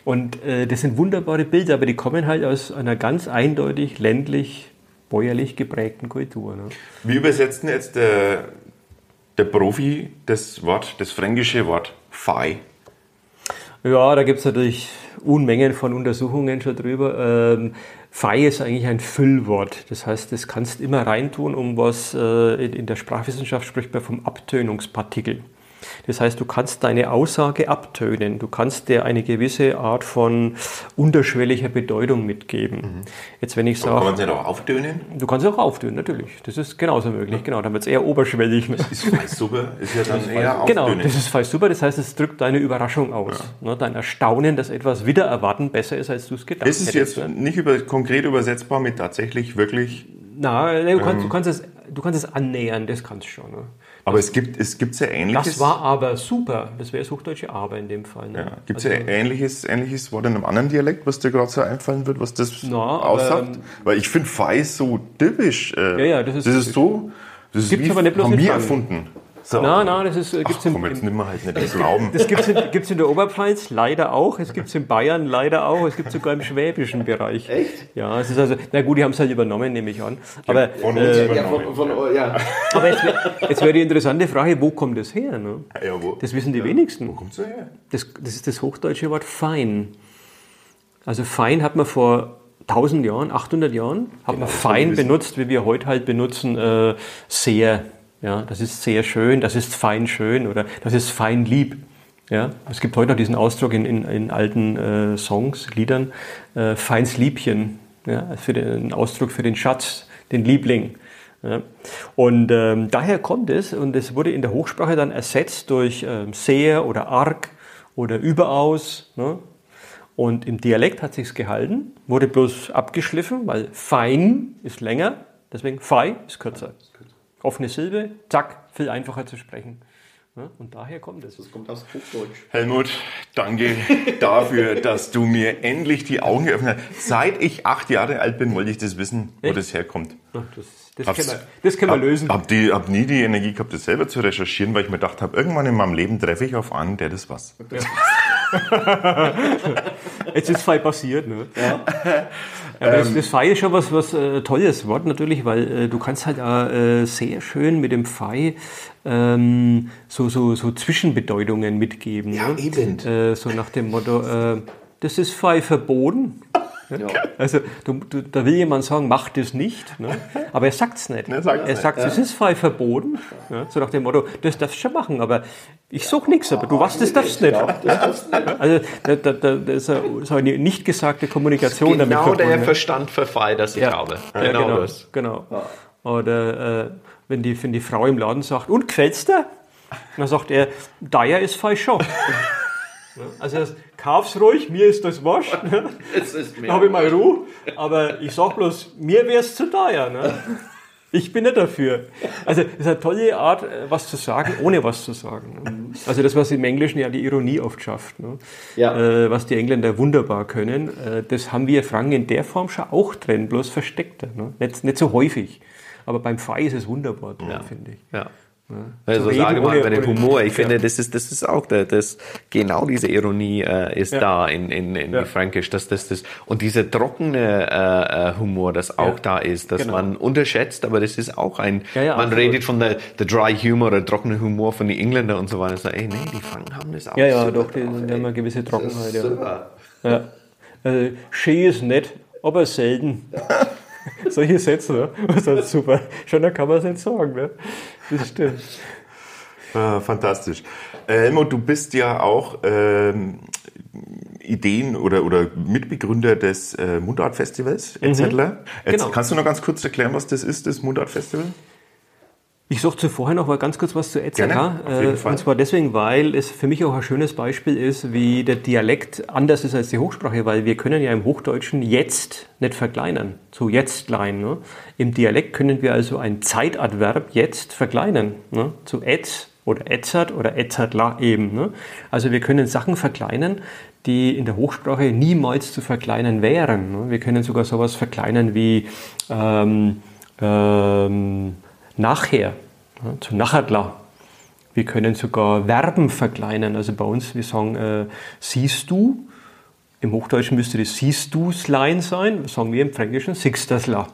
[SPEAKER 4] Und äh, das sind wunderbare Bilder, aber die kommen halt aus einer ganz eindeutig ländlich, bäuerlich geprägten Kultur. Ne?
[SPEAKER 1] Wie übersetzt denn jetzt der, der Profi das Wort, das fränkische Wort Fei?
[SPEAKER 4] Ja, da gibt es natürlich Unmengen von Untersuchungen schon drüber. Ähm, Fei ist eigentlich ein Füllwort. Das heißt, das kannst immer reintun, um was äh, in, in der Sprachwissenschaft spricht man vom Abtönungspartikel. Das heißt, du kannst deine Aussage abtönen. Du kannst dir eine gewisse Art von unterschwelliger Bedeutung mitgeben. Jetzt, wenn ich
[SPEAKER 1] Kann man
[SPEAKER 4] sage,
[SPEAKER 1] es nicht auch auftönen?
[SPEAKER 4] du kannst auch auftönen, natürlich. Das ist genauso möglich. Genau, dann wird es eher oberschwellig. Ne?
[SPEAKER 1] Ist super, ist ja dann eher
[SPEAKER 4] Genau,
[SPEAKER 1] auftönen.
[SPEAKER 4] das ist fast super. Das heißt, es drückt deine Überraschung aus. Ne, dein Erstaunen, dass etwas wieder erwarten besser ist, als du es gedacht
[SPEAKER 1] Das ist
[SPEAKER 4] hättest.
[SPEAKER 1] jetzt
[SPEAKER 4] ne?
[SPEAKER 1] nicht über, konkret übersetzbar mit tatsächlich wirklich.
[SPEAKER 4] Na, du,
[SPEAKER 1] Ähm.
[SPEAKER 4] kannst, du, kannst es, du kannst es annähern, das kannst du schon. Ne?
[SPEAKER 1] Aber es gibt es gibt ja ähnliches.
[SPEAKER 4] Das war aber super. Das wäre das hochdeutsche Aber in dem Fall. Ne?
[SPEAKER 1] ja, gibt es
[SPEAKER 4] Also,
[SPEAKER 1] ja ähnliches, ähnliches Wort in einem anderen Dialekt, was dir gerade so einfallen wird, was das
[SPEAKER 4] Na,
[SPEAKER 1] aussagt?
[SPEAKER 4] ähm,
[SPEAKER 1] Weil ich finde Fei so typisch. Äh,
[SPEAKER 4] Ja, ja, das ist
[SPEAKER 1] das ist so. Das ist
[SPEAKER 4] Gibt's
[SPEAKER 1] wie,
[SPEAKER 4] aber nicht bloß
[SPEAKER 1] haben wir erfunden. So.
[SPEAKER 4] Nein, nein, das ist, äh,
[SPEAKER 1] Ach,
[SPEAKER 4] gibt's im,
[SPEAKER 1] komm, jetzt
[SPEAKER 4] im,
[SPEAKER 1] nimm mal halt nicht das Glauben.
[SPEAKER 4] das gibt es in, gibt's in der Oberpfalz leider auch, es gibt es in Bayern leider auch, es gibt sogar im schwäbischen Bereich. Echt? Ja, es ist also, na gut, die haben es halt übernommen, nehme ich an. Aber,
[SPEAKER 1] Von uns
[SPEAKER 4] äh,
[SPEAKER 2] Ja,
[SPEAKER 1] übernommen.
[SPEAKER 2] von, von, ja.
[SPEAKER 4] aber jetzt, wär- jetzt wäre die interessante Frage, wo kommt das her? Ne?
[SPEAKER 1] Ja, wo,
[SPEAKER 4] Das wissen die wenigsten.
[SPEAKER 1] wo kommt's denn her?
[SPEAKER 4] Das, das ist das hochdeutsche Wort fein. Also fein hat man vor 1000 Jahren, 800 Jahren, hat man fein benutzt, wie wir heute halt benutzen, äh, sehr. Ja, das ist sehr schön, das ist fein schön oder das ist fein lieb. Ja, es gibt heute noch diesen Ausdruck in, in, in alten äh, Songs, Liedern, äh, feins Liebchen, ja, für den ein Ausdruck für den Schatz, den Liebling. Ja. Und ähm, daher kommt es und es wurde in der Hochsprache dann ersetzt durch ähm, sehr oder arg oder überaus. Ne? Und im Dialekt hat sich's gehalten, wurde bloß abgeschliffen, weil fein ist länger, deswegen fei ist kürzer. Offene Silbe, zack, viel einfacher zu sprechen. Ja, und daher kommt es.
[SPEAKER 2] Das kommt aus Hochdeutsch.
[SPEAKER 1] Helmut, danke dafür, dass du mir endlich die Augen geöffnet hast. Seit ich acht Jahre alt bin, wollte ich das wissen, wo das herkommt.
[SPEAKER 4] Ach, Das, das können wir, das können wir
[SPEAKER 1] hab,
[SPEAKER 4] lösen.
[SPEAKER 1] Hab, die, hab nie die Energie gehabt, das selber zu recherchieren, weil ich mir gedacht habe, irgendwann in meinem Leben treffe ich auf einen, der das was.
[SPEAKER 4] Jetzt ist Fei passiert, ne? Ja. Aber das, das Fei ist schon was, was äh, tolles Wort natürlich, weil äh, du kannst halt auch äh, sehr schön mit dem Fei ähm, so, so, so Zwischenbedeutungen mitgeben.
[SPEAKER 1] Ja,
[SPEAKER 4] ne?
[SPEAKER 1] eben.
[SPEAKER 4] Äh, so nach dem Motto, äh, das ist Fei verboten. Ja. Also du, du, da will jemand sagen, mach das nicht, ne? aber er sagt es nicht.
[SPEAKER 1] Er sagt's
[SPEAKER 4] er sagt, es ist frei verboten. Ja? So nach dem Motto, das darfst du schon machen, aber ich suche nichts, aber du weißt, das darfst du nicht. Also da, da, da, ist eine nicht gesagte Kommunikation damit
[SPEAKER 2] Genau der
[SPEAKER 4] verbunden, ne?
[SPEAKER 2] Verstand für Fei, das ich habe. Genau,
[SPEAKER 4] genau,
[SPEAKER 2] das.
[SPEAKER 4] genau. Oder äh, wenn, die, wenn die Frau im Laden sagt, und gefällt's dir? Dann sagt er, daher ist falsch schon. Ja, Also das, kauf's ruhig, mir ist das wurscht. Ne?
[SPEAKER 2] Es ist
[SPEAKER 4] Dann habe ich mal Ruhe. Aber ich sag bloß, mir wär's zu teuer. Ne? Ich bin nicht dafür. Also das ist eine tolle Art, äh, was zu sagen, ohne was zu sagen. Ne? Also das, was im Englischen ja die Ironie oft schafft. Ne?
[SPEAKER 2] Ja.
[SPEAKER 4] Äh, was die Engländer wunderbar können, äh, das haben wir Franken in der Form schon auch drin, bloß versteckter. Ne? Nicht, nicht so häufig. Aber beim Fei ist es wunderbar drin, finde ich.
[SPEAKER 2] Ja. Also
[SPEAKER 4] reden
[SPEAKER 2] sage mal bei dem Humor, ich
[SPEAKER 4] Ja.
[SPEAKER 2] finde, das ist, das ist auch, der, das, genau diese Ironie äh, ist
[SPEAKER 4] Ja.
[SPEAKER 2] da in, in, in
[SPEAKER 4] Ja.
[SPEAKER 2] Fränkisch, dass das, das, und dieser trockene äh, äh, Humor, das auch da ist, dass
[SPEAKER 4] Genau.
[SPEAKER 2] man unterschätzt, aber das ist auch ein, man
[SPEAKER 4] absolut.
[SPEAKER 2] redet von der, der Dry Humor, der trockene Humor von den Engländern und so weiter, so, ey, nee, die Franken haben das auch.
[SPEAKER 4] Ja, ja, doch, die, die haben eine gewisse Trockenheit. Ja. Äh, Ski ist nett, aber selten. Solche Sätze, ne? Das ist super. Schon da kann man es nicht sagen, ne? Das stimmt.
[SPEAKER 1] Ah, fantastisch. Äh, Helmut, du bist ja auch ähm, Ideen- oder, oder Mitbegründer des äh, Mundart-Festivals, etc. Jetzt,
[SPEAKER 4] Genau.
[SPEAKER 1] Kannst du noch ganz kurz erklären, was das ist, das Mundart-Festival?
[SPEAKER 4] Ich suche zuvor noch mal ganz kurz was zu EZK.
[SPEAKER 1] Gerne,
[SPEAKER 4] Äh. Und zwar deswegen, weil es für mich auch ein schönes Beispiel ist, wie der Dialekt anders ist als die Hochsprache, weil wir können ja im Hochdeutschen jetzt nicht verkleinern, so jetztlein. Ne? Im Dialekt können wir also ein Zeitadverb jetzt verkleinern, ne? zu etz oder etzert oder etzertla eben. Ne? Also wir können Sachen verkleinern, die in der Hochsprache niemals zu verkleinern wären. Ne? Wir können sogar sowas verkleinern wie ähm, ähm, nachher, ja, zu nachadla. Wir können sogar Verben verkleinern. Also bei uns, wir sagen, äh, siehst du. Im Hochdeutschen müsste das siehst du's Line sein. Das sagen wir im Fränkischen sixtasla.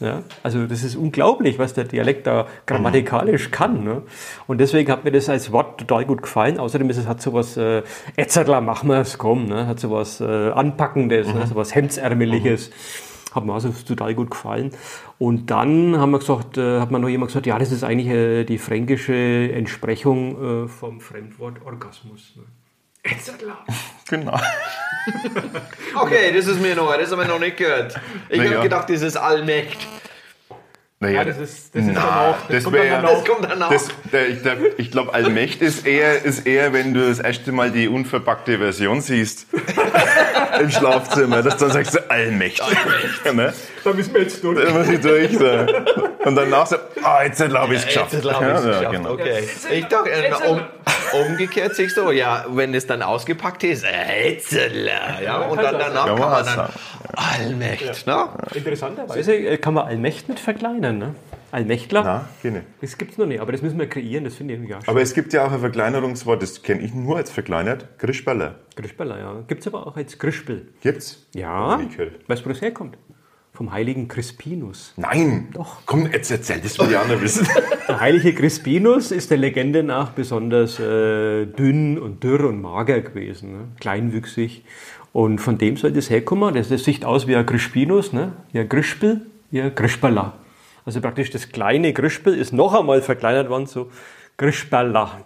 [SPEAKER 4] Ja, also das ist unglaublich, was der Dialekt da grammatikalisch kann. Ne? Und deswegen hat mir das als Wort total gut gefallen. Außerdem ist es hat sowas, äh, Etzertler, machen wir's, komm, ne? hat sowas äh, Anpackendes, ne? sowas Hemdsärmeliges. Hat mir also total gut gefallen. Und dann haben wir gesagt, äh, hat man noch jemand gesagt, ja, das ist eigentlich äh, die fränkische Entsprechung äh, vom Fremdwort Orgasmus. Ne?
[SPEAKER 1] Genau.
[SPEAKER 2] Okay, das ist mir neu, das haben wir noch nicht gehört. Ich
[SPEAKER 1] Naja.
[SPEAKER 2] habe gedacht, das ist Allmächt.
[SPEAKER 1] Naja,
[SPEAKER 4] Ja, das ist, das ist
[SPEAKER 1] Na,
[SPEAKER 4] dann auch,
[SPEAKER 1] das
[SPEAKER 4] kommt
[SPEAKER 1] wär-
[SPEAKER 4] dann
[SPEAKER 2] Das
[SPEAKER 4] auch.
[SPEAKER 2] kommt dann auch.
[SPEAKER 1] Das, der, ich glaube, glaub, Allmächt ist eher, ist eher, wenn du das erste Mal die unverpackte Version siehst im Schlafzimmer, dass du dann sagst, du, Allmächt. Ja, ne?
[SPEAKER 4] Da müssen wir jetzt durch.
[SPEAKER 1] Da muss ich durch sein. Und danach so, ah, jetzt habe ich es geschafft.
[SPEAKER 2] Jetzt habe ich es geschafft.
[SPEAKER 1] genau.
[SPEAKER 2] Okay. Ich dachte, äh, um, umgekehrt siehst du, ja, wenn es dann ausgepackt ist, äh, Hetzela, ja, und dann danach
[SPEAKER 1] Kann man
[SPEAKER 2] dann. Allmächt, ne?
[SPEAKER 4] Interessanterweise äh, kann man Allmächt nicht verkleinern. Ne? Allmächtler,
[SPEAKER 1] Na, keine.
[SPEAKER 4] das gibt es noch nicht, aber das müssen wir kreieren, das finde ich irgendwie auch schön.
[SPEAKER 1] Aber es gibt ja auch ein Verkleinerungswort, das kenne ich nur als verkleinert, Grischballer.
[SPEAKER 4] Grischbeller, ja. Gibt es aber auch als Grischbel.
[SPEAKER 1] Gibt's?
[SPEAKER 4] Ja.
[SPEAKER 1] Gehört.
[SPEAKER 4] Weißt du, wo das herkommt? Vom heiligen Crispinus.
[SPEAKER 1] Nein.
[SPEAKER 4] Doch.
[SPEAKER 1] Komm, jetzt erzähl das will die anderen wissen.
[SPEAKER 4] Der heilige Crispinus ist der Legende nach besonders äh, dünn und dürr und mager gewesen, ne? kleinwüchsig. Und von dem soll das herkommen. Das, das sieht aus wie ein Crispinus, ne? wie ein Grischpel, wie ein Grischbala. Also praktisch das kleine Grischpel ist noch einmal verkleinert worden zu Grischbala.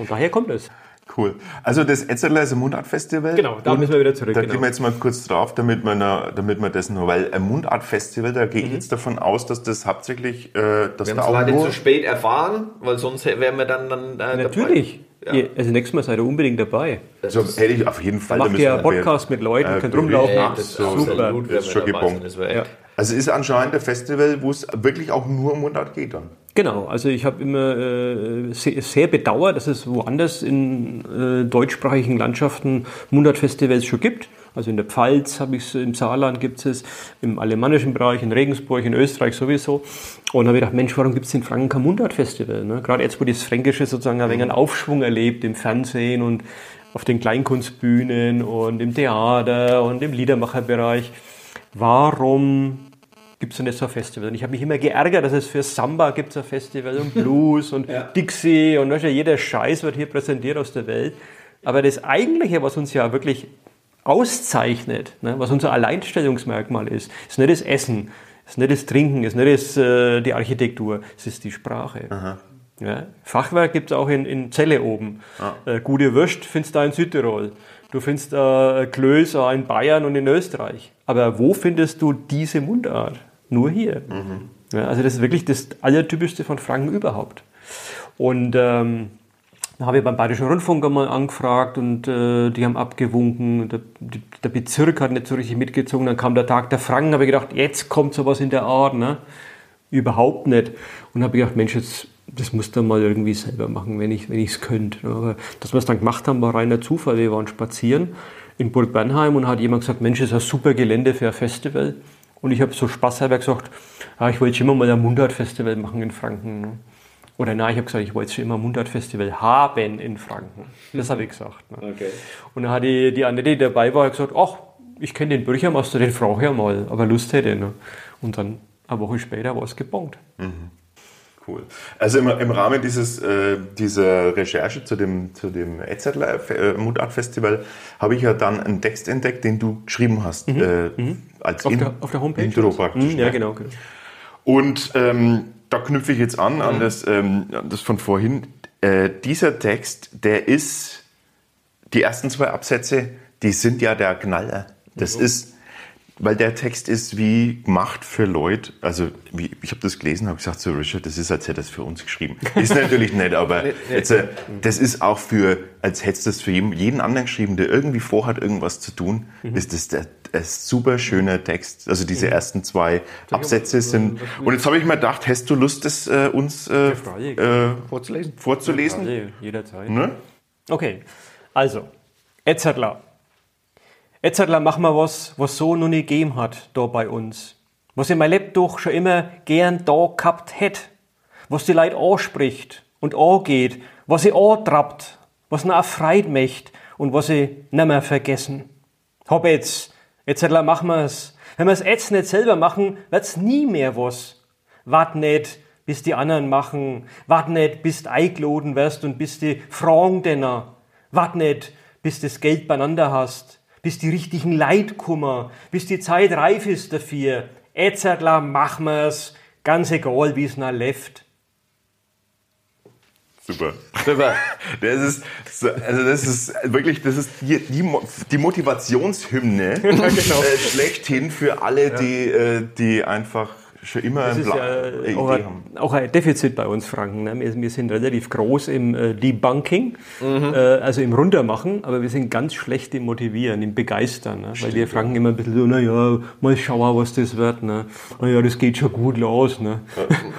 [SPEAKER 4] Und daher kommt es.
[SPEAKER 1] Cool. Also das Etzerler ist ein Mundartfestival.
[SPEAKER 4] Genau, da müssen wir wieder zurück,
[SPEAKER 1] Da
[SPEAKER 4] genau.
[SPEAKER 1] gehen wir jetzt mal kurz drauf, damit man, da- damit man das nur, weil ein Mundartfestival, da gehe ich
[SPEAKER 4] Mhm.
[SPEAKER 1] jetzt davon aus, dass das hauptsächlich, äh, dass
[SPEAKER 2] Wir
[SPEAKER 1] da auch
[SPEAKER 2] leider
[SPEAKER 1] nur,
[SPEAKER 2] zu spät erfahren, weil sonst wären wir dann, dann äh,
[SPEAKER 4] Natürlich.
[SPEAKER 2] Ja.
[SPEAKER 4] Ihr, also nächstes Mal seid ihr unbedingt dabei.
[SPEAKER 1] also hätte ich auf jeden Fall.
[SPEAKER 4] Macht
[SPEAKER 1] müssen
[SPEAKER 4] ihr Podcast mit Leuten,
[SPEAKER 1] äh,
[SPEAKER 4] könnt rumlaufen.
[SPEAKER 1] Ach,
[SPEAKER 2] das ist
[SPEAKER 1] so,
[SPEAKER 2] absolut,
[SPEAKER 4] super.
[SPEAKER 2] wenn wir
[SPEAKER 1] Ist schon gebongt.
[SPEAKER 2] das wäre
[SPEAKER 4] Ja.
[SPEAKER 1] Also ist anscheinend ein Festival, wo es wirklich auch nur um Mundart geht dann.
[SPEAKER 4] Genau, also ich habe immer äh, sehr, sehr bedauert, dass es woanders in äh, deutschsprachigen Landschaften Mundartfestivals schon gibt. Also in der Pfalz habe ich es, im Saarland gibt es, im alemannischen Bereich, in Regensburg, in Österreich sowieso. Und habe ich gedacht, Mensch, warum gibt es in Franken kein Mundartfestival? Ne? Gerade jetzt, wo das Fränkische sozusagen ein wenig einen Aufschwung erlebt im Fernsehen und auf den Kleinkunstbühnen und im Theater und im Liedermacherbereich. Warum gibt es denn jetzt so ein Festival? Und ich habe mich immer geärgert, dass es für Samba gibt ein Festival und Blues und ja. Dixie und weißt du, jeder Scheiß wird hier präsentiert aus der Welt. Aber das Eigentliche, was uns ja wirklich auszeichnet, ne, was unser Alleinstellungsmerkmal ist, ist nicht das Essen, ist nicht das Trinken, ist nicht das, äh, die Architektur, es ist die Sprache. Aha. Ja, Fachwerk gibt es auch in, in Celle oben. Ah. Äh, gute Würst findest du da in Südtirol. Du findest äh, Klöß in Bayern und in Österreich. Aber wo findest du diese Mundart? Nur hier. Mhm. Ja, also das ist wirklich das Allertypischste von Franken überhaupt. Und ähm, da habe ich beim Bayerischen Rundfunk einmal angefragt und äh, die haben abgewunken. Der, der, Bezirk hat nicht so richtig mitgezogen. Dann kam der Tag der Franken, habe ich gedacht, jetzt kommt sowas in der Art. Ne? Überhaupt nicht. Und habe gedacht, Mensch, jetzt, das muss du mal irgendwie selber machen, wenn ich es könnte. Aber dass wir es dann gemacht haben, war reiner Zufall. Wir waren spazieren in Burg Bernheim und hat jemand gesagt, Mensch, das ist ein super Gelände für ein Festival. Und ich habe so spaßhalber gesagt, ja, ich wollte schon immer mal ein Mundart-Festival machen in Franken. Ne? Oder nein, ich habe gesagt, ich wollte schon immer ein Mundart-Festival haben in Franken. Das habe ich gesagt. Ne? Okay. Und dann hat die, die Annette, die dabei war, gesagt, ach, ich kenne den Bürgermeister, den frage ich ja mal, aber Lust hätte. Ne? Und dann eine Woche später war es gebongt. Mhm.
[SPEAKER 1] Cool. Also im, im Rahmen dieses, äh, dieser Recherche zu dem, zu dem Etzertler äh, Mundart Festival habe ich ja dann einen Text entdeckt, den du geschrieben hast. Mhm. Äh, mhm. Als
[SPEAKER 4] auf, in, der, auf der Homepage?
[SPEAKER 1] Intro praktisch.
[SPEAKER 4] Mhm, ja, genau. genau.
[SPEAKER 1] Und ähm, da knüpfe ich jetzt an, an, mhm. das, ähm, das von vorhin. Äh, dieser Text, der ist, die ersten zwei Absätze, die sind ja der Knaller. Das mhm. ist, weil der Text ist wie gemacht für Leute, also wie, ich habe das gelesen, habe gesagt, so Richard, das ist, als hätte das für uns geschrieben. Ist natürlich nicht, aber jetzt, äh, das ist auch für, als hätte es das für jeden, jeden anderen geschrieben, der irgendwie vorhat, irgendwas zu tun, mhm. ist das der, ein super schöner Text. Also diese mhm. ersten zwei Absätze sind. Und jetzt habe ich mir gedacht, hast du Lust, das äh, uns äh, äh, vorzulesen? vorzulesen?
[SPEAKER 4] Ja, jederzeit. Ne? Okay, also, Etzertler. Etzertler machen wir was, was so noch nie gegeben hat, da bei uns. Was ich mein Leben schon immer gern da gehabt hätte. Was die Leute anspricht und angeht, was sie antrappt, was noch erfreut möchte und was sie nimmer vergessen. Hab jetzt, Etzertler machen wir's. Wenn wir's jetzt nicht selber machen, wird's nie mehr was. Wart nicht, bis die anderen machen. Wart nicht, bis du eingeladen wirst und bis die fragen denner. Wart nicht, bis du das Geld beieinander hast bis die richtigen Leid bis die Zeit reif ist dafür. Etzertler machen wir's, ganz egal, wie es noch läuft.
[SPEAKER 1] Super. Super. Das ist, also das ist wirklich, das ist die, die, die Motivationshymne ja, genau. äh, schlechthin für alle, ja. die, äh, die einfach schon immer
[SPEAKER 4] das ist ja auch, ein, auch ein Defizit bei uns Franken. Ne? Wir, wir, sind relativ groß im äh, Debunking, mhm. äh, also im Runtermachen, aber wir sind ganz schlecht im Motivieren, im Begeistern. Ne? Weil wir Franken immer ein bisschen so, naja, mal schauen, was das wird. Ne? Naja, das geht schon gut los. Ne?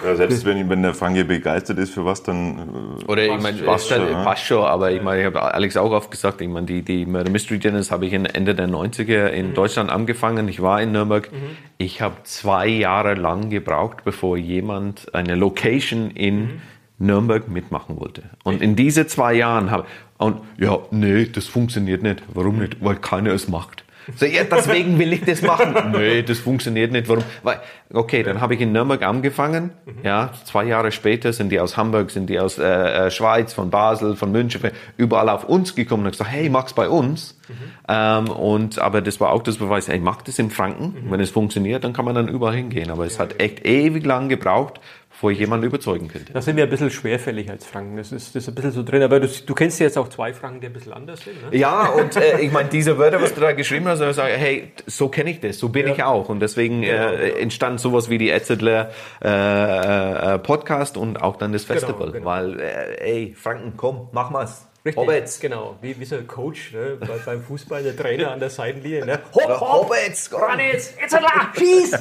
[SPEAKER 1] Ja, selbst wenn, wenn der Franke begeistert ist für was, dann
[SPEAKER 2] äh, Oder ich meine, passt, schon, ne? passt schon, aber ich meine, ich habe Alex auch oft gesagt, ich meine, die, die Murder Mystery Dinners habe ich Ende der 90er in mhm. Deutschland angefangen. Ich war in Nürnberg. Mhm. Ich habe zwei Jahre lang gebraucht, bevor jemand eine Location in mhm. Nürnberg mitmachen wollte. Und in diese zwei Jahren habe und ja, nee, das funktioniert nicht. Warum nicht? Weil keiner es macht. So, ja, deswegen will ich das machen. nee, das funktioniert nicht. Warum? Weil, okay, dann habe ich in Nürnberg angefangen. Mhm. Ja, zwei Jahre später sind die aus Hamburg, sind die aus äh, äh Schweiz, von Basel, von München, überall auf uns gekommen und gesagt, hey, mach's bei uns. Mhm. Ähm, und aber das war auch das Beweis, hey, mach das in Franken. Mhm. Wenn es funktioniert, dann kann man dann überall hingehen. Aber es hat echt ewig lang gebraucht, wo ich jemanden überzeugen könnte.
[SPEAKER 4] Da sind wir ein bisschen schwerfällig als Franken. Das ist, das ist ein bisschen so drin. Aber du, du kennst jetzt auch zwei Franken, die ein bisschen anders sind.
[SPEAKER 2] Ne? Ja, und äh, ich meine, diese Wörter, was du da geschrieben hast, ich sage, hey, so kenne ich das, so bin ja. ich auch. Und deswegen äh, entstand sowas wie die Etzedler äh, äh, Podcast und auch dann das genau, Festival. Genau, genau. Weil, äh, ey, Franken, komm, mach mal's.
[SPEAKER 4] Richtig, Hobbits. genau. Wie, wie so ein Coach ne? Bei, beim Fußball, der Trainer an der Seitenlinie. Ne? Hopp, hopp, Hobbits,
[SPEAKER 2] Granitz, jetzt schieß!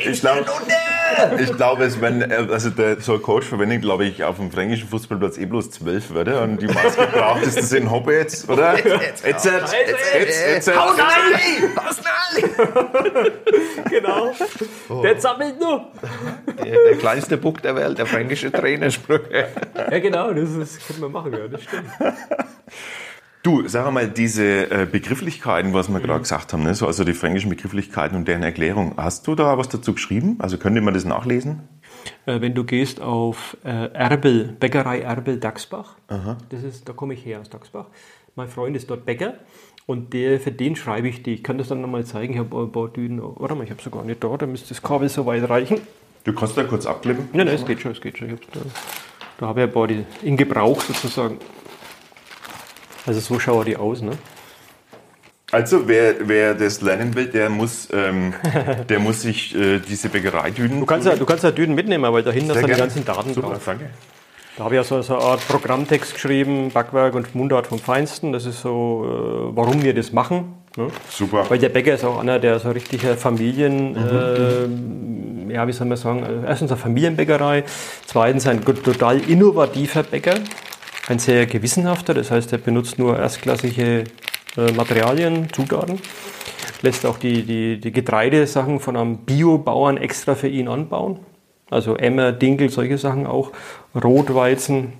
[SPEAKER 1] ich glaube, ich glaube, es wenn, äh, also der, so ein Coach verwendet, glaube ich, auf dem fränkischen Fußballplatz eh bloß zwölf Wörter und die Maske braucht ist das in Hobbits, oder? Jetzt, jetzt, jetzt,
[SPEAKER 2] jetzt, jetzt, Hau rein! Hau rein!
[SPEAKER 4] Genau. Der sammelt nur.
[SPEAKER 2] Der, der kleinste Buch der Welt, der fränkische Trainersprüche.
[SPEAKER 4] Ja, genau, das, das können wir machen, ja, das stimmt.
[SPEAKER 3] Du, sag mal, diese äh, Begrifflichkeiten, was wir gerade gesagt haben, ne? so, also die fränkischen Begrifflichkeiten und deren Erklärung, hast du da was dazu geschrieben? Also könnte man das nachlesen?
[SPEAKER 4] Äh, wenn du gehst auf äh, Erbel, Bäckerei Erbel Dachsbach, das ist, da komme ich her aus Dachsbach. Mein Freund ist dort Bäcker und der, für den schreibe ich die. Ich kann das dann nochmal zeigen. Ich habe ein paar Dünen. Warte mal, ich habe sogar nicht da, da müsste das Kabel so weit reichen.
[SPEAKER 3] Du kannst da kurz abklippen.
[SPEAKER 4] Nein, nein, es geht schon, es geht schon. Da, da habe ich ein paar in Gebrauch sozusagen. Also so schauen die aus, ne?
[SPEAKER 3] Also wer, wer das lernen will, der muss, ähm, der muss sich äh, diese Bäckereidünen.
[SPEAKER 4] Du kannst ja, du kannst ja Dünen mitnehmen, weil dahinter sind die ganzen Daten
[SPEAKER 3] Super,
[SPEAKER 4] drauf.
[SPEAKER 3] danke.
[SPEAKER 4] Da habe ich ja so, so eine Art Programmtext geschrieben, Backwerk und Mundart vom Feinsten. Das ist so, äh, warum wir das machen. Ne?
[SPEAKER 3] Super.
[SPEAKER 4] Weil der Bäcker ist auch einer, der so richtiger Familien, äh, ja, wie soll man sagen, äh, erstens eine Familienbäckerei, zweitens ein total innovativer Bäcker, ein sehr gewissenhafter, das heißt, er benutzt nur erstklassige äh, Materialien, Zutaten, lässt auch die, die, die Getreidesachen von einem Biobauern extra für ihn anbauen. Also Emmer, Dinkel, solche Sachen auch, Rotweizen,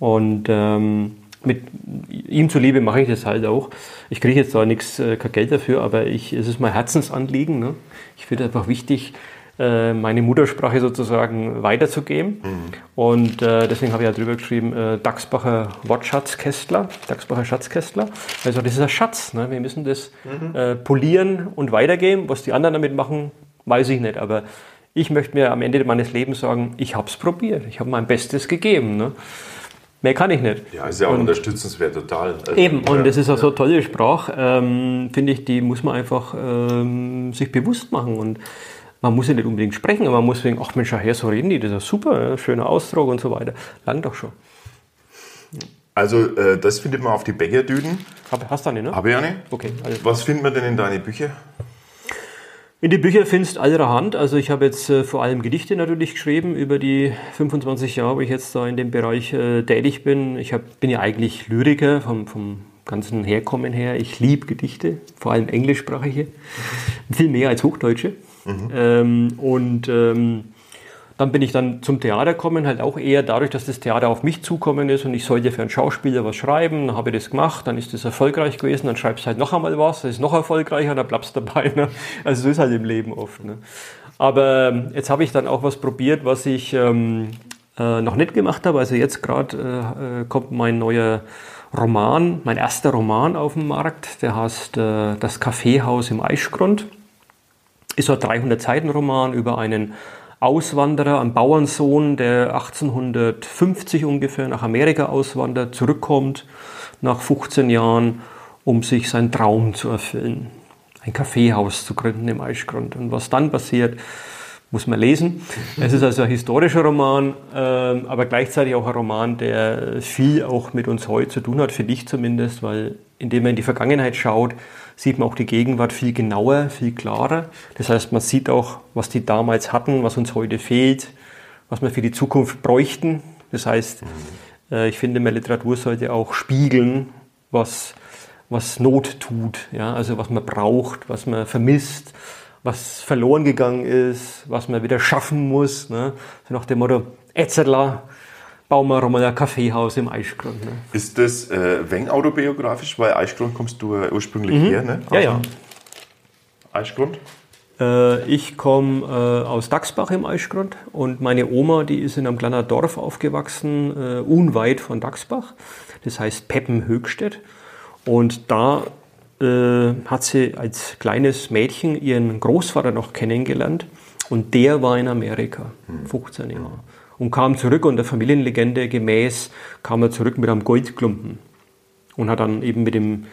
[SPEAKER 4] und ähm, mit ihm zuliebe mache ich das halt auch. Ich kriege jetzt da nichts, äh, kein Geld dafür, aber ich, es ist mein Herzensanliegen. Ne? Ich finde einfach wichtig, äh, meine Muttersprache sozusagen weiterzugeben. Und äh, deswegen habe ich ja drüber geschrieben, äh, Dachsbacher Wortschatzkästler, Dachsbacher Schatzkästler. Also das ist ein Schatz. Ne? Wir müssen das äh, polieren und weitergeben. Was die anderen damit machen, weiß ich nicht. Aber ich möchte mir am Ende meines Lebens sagen, ich habe es probiert. Ich habe mein Bestes gegeben. Ne? Mehr kann ich nicht.
[SPEAKER 3] Ja, ist ja auch unterstützenswert, total. Also,
[SPEAKER 4] Eben, und
[SPEAKER 3] ja,
[SPEAKER 4] das ist auch so eine tolle Sprache, ähm, finde ich, die muss man einfach ähm, sich bewusst machen. Und man muss ja nicht unbedingt sprechen, aber man muss denken, ach Mensch, her, so reden die, das ist super, ja, schöner Ausdruck und so weiter. Lang doch schon.
[SPEAKER 3] Also äh, das findet man auf die Bäckerdüden.
[SPEAKER 4] Hab, hast du nicht, ne?
[SPEAKER 3] Habe ich eine.
[SPEAKER 4] Okay, also
[SPEAKER 3] Was findet man denn in deine Bücher?
[SPEAKER 4] In die Bücher findest allerhand. Also ich habe jetzt äh, vor allem Gedichte natürlich geschrieben über die 25 Jahre, wo ich jetzt da in dem Bereich äh, tätig bin. Ich hab, bin ja eigentlich Lyriker vom, vom ganzen Herkommen her. Ich liebe Gedichte, vor allem englischsprachige, viel mehr als hochdeutsche. Ähm, und ähm, dann bin ich dann zum Theater gekommen, halt auch eher dadurch, dass das Theater auf mich zukommen ist und ich sollte für einen Schauspieler was schreiben. Dann habe ich das gemacht, dann ist das erfolgreich gewesen, dann schreibst du halt noch einmal was, das ist noch erfolgreicher, dann bleibst du dabei. Ne? Also so ist halt im Leben oft. Ne? Aber ähm, jetzt habe ich dann auch was probiert, was ich ähm, äh, noch nicht gemacht habe. Also jetzt gerade äh, äh, kommt mein neuer Roman, mein erster Roman auf den Markt, der heißt äh, Das Kaffeehaus im Eichgrund ist so ein 300-Seiten-Roman über einen Auswanderer, einen Bauernsohn, der 1850 ungefähr nach Amerika auswandert, zurückkommt nach 15 Jahren, um sich seinen Traum zu erfüllen. Ein Kaffeehaus zu gründen im Eichgrund. Und was dann passiert, muss man lesen. Es ist also ein historischer Roman, ähm, aber gleichzeitig auch ein Roman, der viel auch mit uns heute zu tun hat, für dich zumindest, weil indem man in die Vergangenheit schaut, sieht man auch die Gegenwart viel genauer, viel klarer. Das heißt, man sieht auch, was die damals hatten, was uns heute fehlt, was wir für die Zukunft bräuchten. Das heißt, äh, ich finde, mehr Literatur sollte auch spiegeln, was, was Not tut, ja? also was man braucht, was man vermisst, was verloren gegangen ist, was man wieder schaffen muss. Ne? So nach dem Motto, Etzerla, bauen wir mal ein Kaffeehaus im Eichgrund. Ne?
[SPEAKER 3] Ist das äh, wenn autobiografisch? Weil Eichgrund kommst du äh, ursprünglich her, ne?
[SPEAKER 4] Ja, ja.
[SPEAKER 3] Eichgrund?
[SPEAKER 4] Äh, ich komme äh, aus Dachsbach im Eichgrund und meine Oma, die ist in einem kleinen Dorf aufgewachsen, äh, unweit von Dachsbach. Das heißt Peppenhöchstedt. Und da äh, hat sie als kleines Mädchen ihren Großvater noch kennengelernt. Und der war in Amerika, 15 Jahre. Und kam zurück und der Familienlegende gemäß kam er zurück mit einem Goldklumpen. Und hat dann eben mit dem,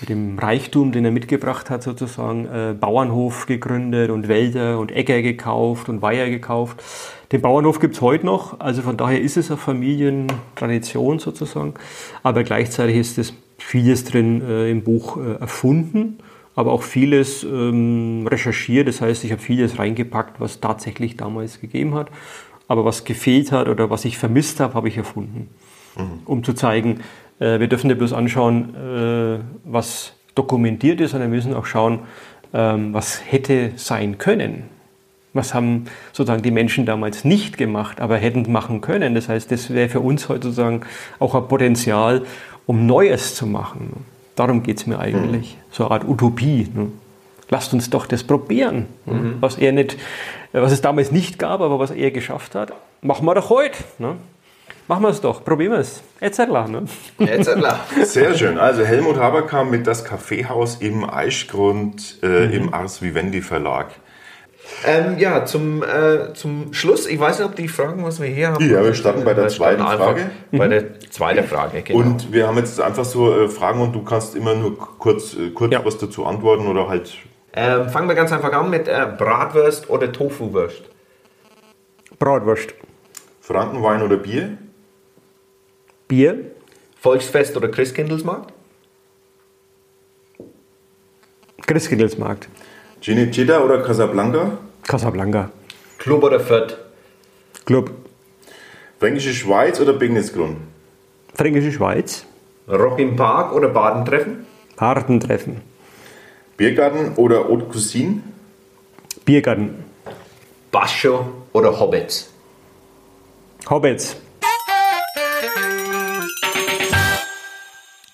[SPEAKER 4] mit dem Reichtum, den er mitgebracht hat, sozusagen äh, Bauernhof gegründet und Wälder und Äcker gekauft und Weiher gekauft. Den Bauernhof gibt's heute noch, also von daher ist es eine Familientradition sozusagen. Aber gleichzeitig ist es vieles drin äh, im Buch äh, erfunden, aber auch vieles ähm, recherchiert. Das heißt, ich habe vieles reingepackt, was tatsächlich damals gegeben hat. Aber was gefehlt hat oder was ich vermisst habe, habe ich erfunden. Um zu zeigen, äh, wir dürfen nicht bloß anschauen, äh, was dokumentiert ist, sondern wir müssen auch schauen, ähm, was hätte sein können. Was haben sozusagen die Menschen damals nicht gemacht, aber hätten machen können. Das heißt, das wäre für uns heute sozusagen auch ein Potenzial, um Neues zu machen. Darum geht es mir eigentlich. Mhm. So eine Art Utopie. Ne? Lasst uns doch das probieren. Mhm. Was er nicht, was es damals nicht gab, aber was er geschafft hat, machen wir doch heute. Ne? Machen wir es doch, probieren wir es. Etzerla, ne?
[SPEAKER 3] Etzerla. Sehr schön. Also Helmut Haberkamp mit das Kaffeehaus im Eichgrund äh, mhm. im Ars Vivendi Verlag.
[SPEAKER 2] Ähm, ja, zum, äh, zum Schluss, ich weiß nicht, ob die Fragen, was wir hier haben.
[SPEAKER 3] Ja, wir starten bei der zweiten Frage.
[SPEAKER 2] Bei der zweiten Frage,
[SPEAKER 3] genau. Und wir haben jetzt einfach so äh, Fragen und du kannst immer nur kurz, äh, kurz ja. was dazu antworten oder halt.
[SPEAKER 2] Ähm, fangen wir ganz einfach an mit äh, Bratwurst oder Tofuwurst.
[SPEAKER 4] Bratwurst.
[SPEAKER 3] Frankenwein oder Bier?
[SPEAKER 4] Bier.
[SPEAKER 2] Volksfest oder Christkindlesmarkt?
[SPEAKER 4] Christkindlesmarkt.
[SPEAKER 3] Cinecittà oder Casablanca?
[SPEAKER 4] Casablanca.
[SPEAKER 2] Club oder Fürth?
[SPEAKER 4] Club.
[SPEAKER 3] Fränkische Schweiz oder Begnisgrund?
[SPEAKER 4] Fränkische Schweiz.
[SPEAKER 2] Rock im Park oder Badentreffen?
[SPEAKER 4] Badentreffen.
[SPEAKER 3] Biergarten oder Haute Cuisine?
[SPEAKER 4] Biergarten.
[SPEAKER 2] Bascho oder Hobbits?
[SPEAKER 4] Hobbits.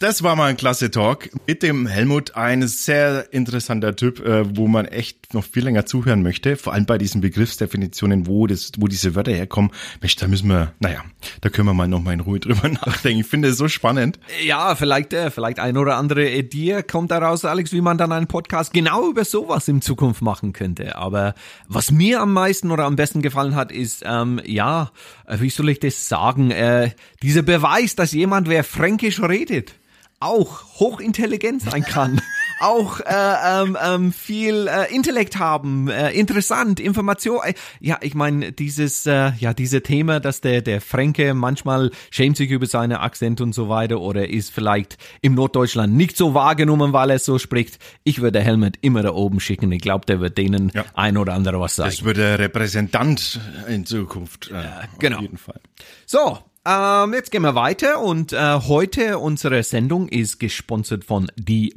[SPEAKER 1] Das war mal ein klasse Talk mit dem Helmut. Ein sehr interessanter Typ, äh, wo man echt noch viel länger zuhören möchte. Vor allem bei diesen Begriffsdefinitionen, wo das, wo diese Wörter herkommen. Mensch, da müssen wir, naja, da können wir mal noch mal in Ruhe drüber nachdenken. Ich finde es so spannend.
[SPEAKER 2] Ja, vielleicht, äh, vielleicht ein oder andere Idee kommt daraus, Alex, wie man dann einen Podcast genau über sowas in Zukunft machen könnte. Aber was mir am meisten oder am besten gefallen hat, ist, ähm, ja, äh, wie soll ich das sagen, äh, dieser Beweis, dass jemand, wer Fränkisch redet, auch hochintelligent sein kann, auch äh, ähm, ähm, viel äh, Intellekt haben, äh, interessant, Information. Äh, ja, ich meine dieses äh, ja diese Thema, dass der der Fränke manchmal schämt sich über seine Akzent und so weiter oder ist vielleicht im Norddeutschland nicht so wahrgenommen, weil er so spricht. Ich würde Helmut immer da oben schicken. Ich glaube, der wird denen ja. ein oder andere was sagen.
[SPEAKER 1] Das wird der Repräsentant in Zukunft. Äh,
[SPEAKER 2] ja, genau. Auf jeden Fall. So, ähm, jetzt gehen wir weiter und äh, heute unsere Sendung ist gesponsert von Die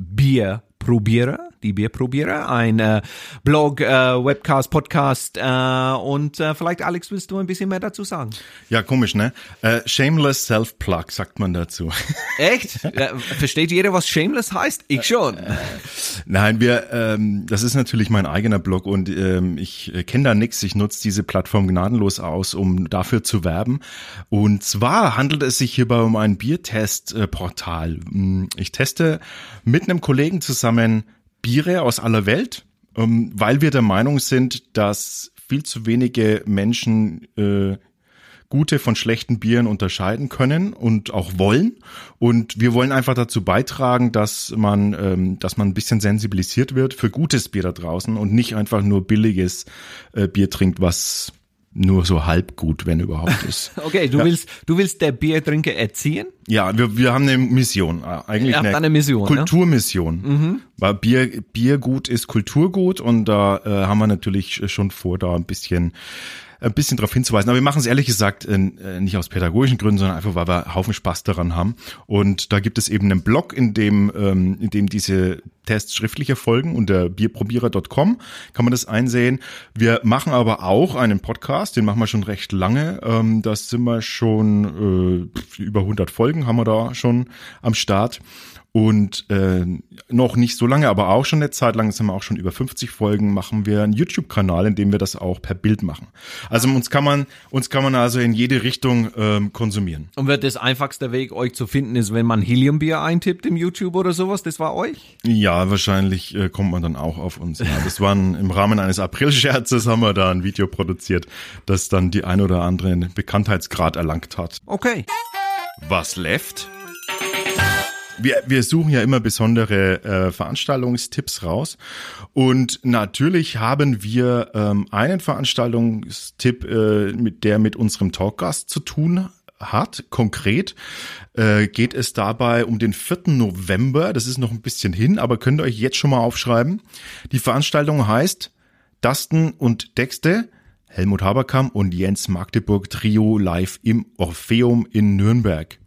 [SPEAKER 2] Bierprobierer die Bierprobierer, ein äh, Blog, äh, Webcast, Podcast äh, und äh, vielleicht Alex, willst du ein bisschen mehr dazu sagen?
[SPEAKER 1] Ja, komisch, ne? Äh, shameless Self-Plug sagt man dazu.
[SPEAKER 2] Echt? Versteht jeder, was Shameless heißt? Ich schon. Äh,
[SPEAKER 1] nein, wir, ähm, das ist natürlich mein eigener Blog und ähm, ich äh, kenne da nichts. Ich nutze diese Plattform gnadenlos aus, um dafür zu werben. Und zwar handelt es sich hierbei um ein Biertest-Portal. Hm, ich teste mit einem Kollegen zusammen Biere aus aller Welt, ähm, weil wir der Meinung sind, dass viel zu wenige Menschen äh, gute von schlechten Bieren unterscheiden können und auch wollen. Und wir wollen einfach dazu beitragen, dass man, ähm, dass man ein bisschen sensibilisiert wird für gutes Bier da draußen und nicht einfach nur billiges äh, Bier trinkt, was nur so halb gut, wenn überhaupt ist.
[SPEAKER 2] okay, du ja. willst, du willst der Biertrinker erziehen?
[SPEAKER 1] Ja, wir, wir haben eine Mission, äh, eigentlich eine,
[SPEAKER 2] eine, Mission,
[SPEAKER 1] Kulturmission. Ne? Mhm. Weil Bier, Biergut ist Kulturgut und da äh, haben wir natürlich schon vor, da ein bisschen ein bisschen darauf hinzuweisen. Aber wir machen es ehrlich gesagt äh, nicht aus pädagogischen Gründen, sondern einfach, weil wir Haufen Spaß daran haben. Und da gibt es eben einen Blog, in dem, ähm, in dem diese Tests schriftlich erfolgen unter bierprobierer.com kann man das einsehen. Wir machen aber auch einen Podcast, den machen wir schon recht lange. Ähm, das sind wir schon äh, über 100 Folgen haben wir da schon am Start. Und äh, noch nicht so lange, aber auch schon eine Zeit lang, sind wir auch schon über 50 Folgen, machen wir einen YouTube-Kanal, in dem wir das auch per Bild machen. Also uns kann man, uns kann man also in jede Richtung ähm, konsumieren.
[SPEAKER 2] Und wird das einfachste Weg, euch zu finden, ist, wenn man Heliumbier eintippt im YouTube oder sowas? Das war euch?
[SPEAKER 1] Ja, wahrscheinlich äh, kommt man dann auch auf uns. Ja, das waren im Rahmen eines April-Scherzes haben wir da ein Video produziert, das dann die ein oder andere Bekanntheitsgrad erlangt hat.
[SPEAKER 2] Okay.
[SPEAKER 1] Was left? Wir, wir suchen ja immer besondere äh, Veranstaltungstipps raus. Und natürlich haben wir ähm, einen Veranstaltungstipp, äh, mit der mit unserem Talkgast zu tun hat. Konkret äh, geht es dabei um den 4. November. Das ist noch ein bisschen hin, aber könnt ihr euch jetzt schon mal aufschreiben. Die Veranstaltung heißt Dustin und Dexte. Helmut Haberkamp und Jens Magdeburg Trio live im Orpheum in Nürnberg.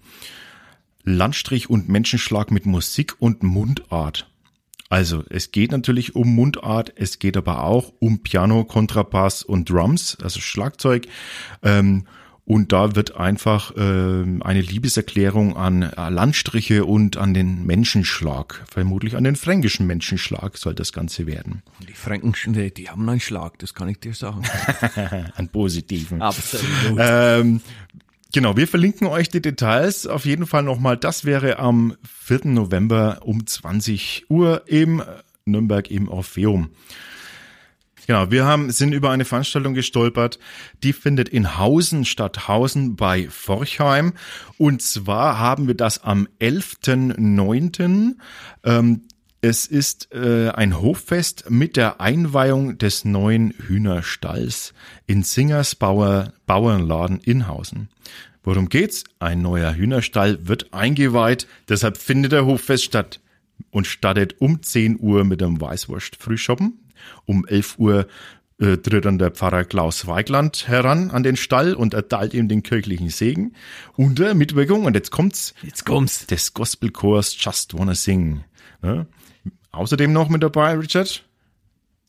[SPEAKER 1] Landstrich und Menschenschlag mit Musik und Mundart. Also es geht natürlich um Mundart, es geht aber auch um Piano, Kontrabass und Drums, also Schlagzeug. Ähm, Und da wird einfach äh, eine Liebeserklärung an Landstriche und an den Menschenschlag, vermutlich an den fränkischen Menschenschlag soll das Ganze werden.
[SPEAKER 2] Die Franken, die, die haben einen Schlag, das kann ich dir sagen.
[SPEAKER 1] An positiven.
[SPEAKER 2] Absolut.
[SPEAKER 1] Ähm, genau, wir verlinken euch die Details auf jeden Fall nochmal. Das wäre am 4. November um 20 Uhr im Nürnberg im Orpheum. Genau, wir haben, sind über eine Veranstaltung gestolpert, die findet in Hausen statt, Hausen bei Forchheim. Und zwar haben wir das am 11.9. Ähm, es ist äh, ein Hoffest mit der Einweihung des neuen Hühnerstalls in Singers Bauer, Bauernladen in Hausen. Worum geht's? Ein neuer Hühnerstall wird eingeweiht, deshalb findet der Hoffest statt und startet um 10 Uhr mit dem Weißwurst-Frühschoppen. Um 11 Uhr äh, tritt dann der Pfarrer Klaus Weigland heran an den Stall und erteilt ihm den kirchlichen Segen unter Mitwirkung, und jetzt kommt's,
[SPEAKER 2] Jetzt kommt's.
[SPEAKER 1] des Gospelchors Just Wanna Sing. Ne? Außerdem noch mit dabei, Richard?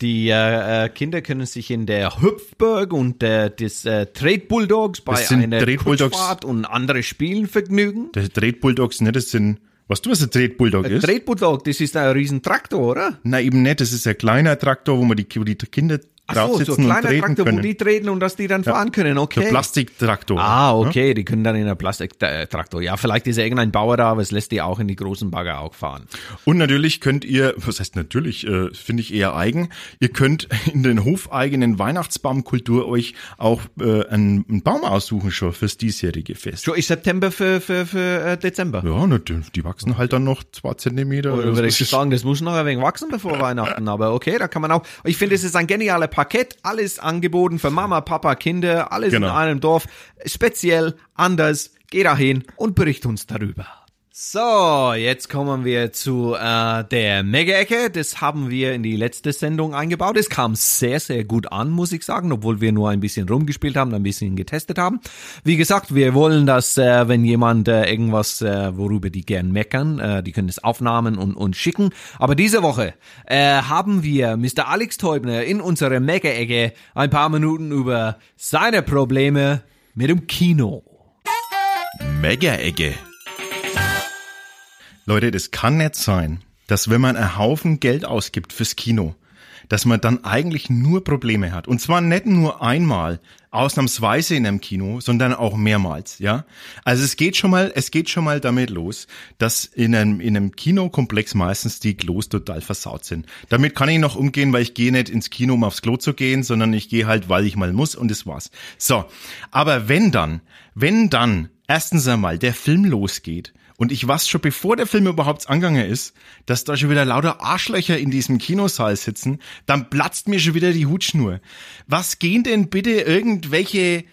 [SPEAKER 2] Die äh, äh, Kinder können sich in der Hüpfburg und der, des äh, Trade Bulldogs bei
[SPEAKER 1] Das sind
[SPEAKER 2] einer
[SPEAKER 1] Trade Bulldogs.
[SPEAKER 2] Kutschfahrt und andere Spielen vergnügen.
[SPEAKER 1] Der Dreht Bulldogs, ne, das sind, was du, was ein Dreht Bulldog
[SPEAKER 2] Ein
[SPEAKER 1] ist?
[SPEAKER 2] Trade Bulldog, das ist ein riesen Traktor, oder?
[SPEAKER 1] Na, eben nicht, das ist ein kleiner Traktor, wo man die, wo die Kinder
[SPEAKER 2] Ach so, so kleiner Traktor,
[SPEAKER 1] können.
[SPEAKER 2] wo die treten und dass die dann fahren können,
[SPEAKER 1] Der
[SPEAKER 2] okay.
[SPEAKER 1] Plastiktraktor.
[SPEAKER 2] Ah,
[SPEAKER 1] ne?
[SPEAKER 2] okay, die können dann in einer Plastiktraktor. Ja, vielleicht ist ja irgendein Bauer da, aber es lässt die auch in die großen Bagger auch fahren.
[SPEAKER 1] Und natürlich könnt ihr, was heißt natürlich, äh, finde ich eher eigen, ihr könnt in den hofeigenen Weihnachtsbaumkultur euch auch äh, einen, einen Baum aussuchen schon fürs diesjährige Fest.
[SPEAKER 2] Schon ist September für, für, für äh, Dezember.
[SPEAKER 1] Ja, na, die, wachsen halt dann noch zwei Zentimeter.
[SPEAKER 2] Oder
[SPEAKER 1] Das
[SPEAKER 2] würde ich sagen, das muss noch ein wenig wachsen bevor Weihnachten, aber okay, da kann man auch. Ich finde, es ist ein genialer Paket, alles angeboten für Mama, Papa, Kinder, alles
[SPEAKER 1] Genau.
[SPEAKER 2] in einem Dorf, speziell, anders. Geh dahin und bericht uns darüber. So, jetzt kommen wir zu äh, der Mega-Ecke. Das haben wir in die letzte Sendung eingebaut. Es kam sehr, sehr gut an, muss ich sagen, obwohl wir nur ein bisschen rumgespielt haben, ein bisschen getestet haben. Wie gesagt, wir wollen, dass äh, wenn jemand äh, irgendwas, äh, worüber die gern meckern, äh, die können es aufnahmen und, und schicken. Aber diese Woche äh, haben wir Mr. Alex Teubner in unserer Mega-Ecke ein paar Minuten über seine Probleme mit dem Kino.
[SPEAKER 1] Mega-Ecke. Leute, das kann nicht sein, dass wenn man einen Haufen Geld ausgibt fürs Kino, dass man dann eigentlich nur Probleme hat. Und zwar nicht nur einmal, ausnahmsweise in einem Kino, sondern auch mehrmals, ja. Also es geht schon mal, es geht schon mal damit los, dass in einem, in einem Kinokomplex meistens die Klos total versaut sind. Damit kann ich noch umgehen, weil ich gehe nicht ins Kino, um aufs Klo zu gehen, sondern ich gehe halt, weil ich mal muss und das war's. So. Aber wenn dann, wenn dann erstens einmal der Film losgeht und ich weiß schon, bevor der Film überhaupt angegangen ist, dass da schon wieder lauter Arschlöcher in diesem Kinosaal sitzen, dann platzt mir schon wieder die Hutschnur. Was gehen denn bitte irgendwelche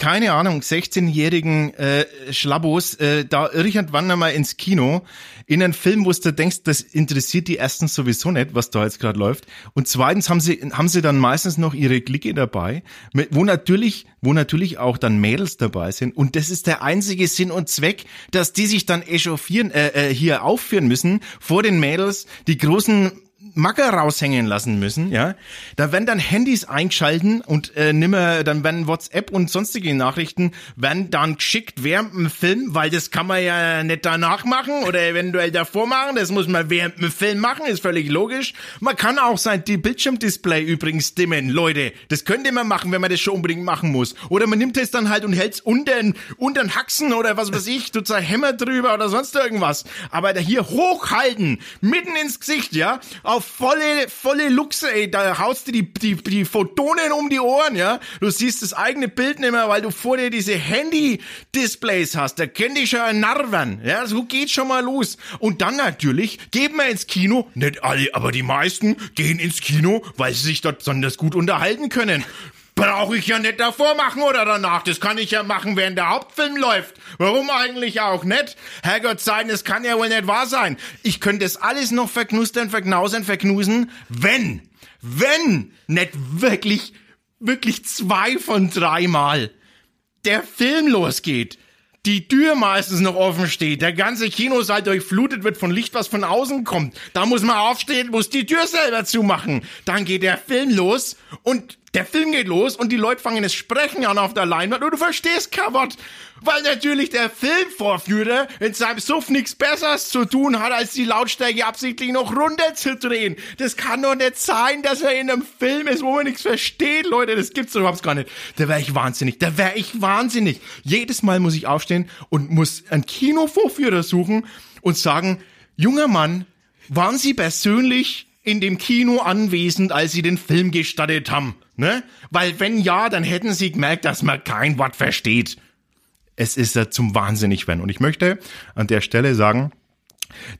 [SPEAKER 1] keine Ahnung, 16-jährigen äh, Schlabbos äh, da irgendwann einmal ins Kino in einen Film, wo du denkst, das interessiert die erstens sowieso nicht, was da jetzt gerade läuft. Und zweitens haben sie haben sie dann meistens noch ihre Clique dabei, mit, wo natürlich wo natürlich auch dann Mädels dabei sind. Und das ist der einzige Sinn und Zweck, dass die sich dann echauffieren, äh, äh, hier aufführen müssen vor den Mädels, die großen Macker raushängen lassen müssen, ja. Da werden dann Handys eingeschalten und äh, nimmer, dann werden WhatsApp und sonstige Nachrichten werden dann geschickt während dem Film, weil das kann man ja nicht danach machen oder eventuell davor machen, das muss man während dem Film machen, ist völlig logisch. Man kann auch sein die Bildschirmdisplay übrigens dimmen, Leute. Das könnte man machen, wenn man das schon unbedingt machen muss. Oder man nimmt es dann halt und hält's unter unter den Haxen oder was weiß ich, tut ein Hämmer drüber oder sonst irgendwas. Aber da hier hochhalten, mitten ins Gesicht, ja, auf volle, volle Luchse, ey, da haust du die, die, die Photonen um die Ohren, ja. Du siehst das eigene Bild nicht mehr, weil du vor dir diese Handy-Displays hast. Da dich schon ein Narren, ja. So geht schon mal los. Und dann natürlich, gehen wir ins Kino, nicht alle, aber die meisten gehen ins Kino, weil sie sich dort besonders gut unterhalten können. Brauche ich ja nicht davor machen oder danach. Das kann ich ja machen, während der Hauptfilm läuft. Warum eigentlich auch nicht? Herrgott sein, das kann ja wohl nicht wahr sein. Ich könnte das alles noch verknustern, verknausern, verknusen, wenn, wenn nicht wirklich, wirklich zwei von dreimal der Film losgeht. Die Tür meistens noch offen steht, der ganze Kinosaal durchflutet wird von Licht, was von außen kommt. Da muss man aufstehen, muss die Tür selber zumachen. Dann geht der Film los und Der Film geht los und die Leute fangen das Sprechen an auf der Leinwand und du verstehst kein Wort. Weil natürlich der Filmvorführer in seinem Suff nichts Besseres zu tun hat, als die Lautstärke absichtlich noch runterzudrehen. Das kann doch nicht sein, dass er in einem Film ist, wo man nichts versteht, Leute. Das gibt's doch überhaupt gar nicht. Da wäre ich wahnsinnig. Da wäre ich wahnsinnig. Jedes Mal muss ich aufstehen und muss einen Kinovorführer suchen und sagen, junger Mann, waren Sie persönlich in dem Kino anwesend, als Sie den Film gestattet haben? Ne? Weil wenn ja, dann hätten Sie gemerkt, dass man kein Wort versteht. Es ist ja zum Wahnsinnig wenn. Und ich möchte an der Stelle sagen,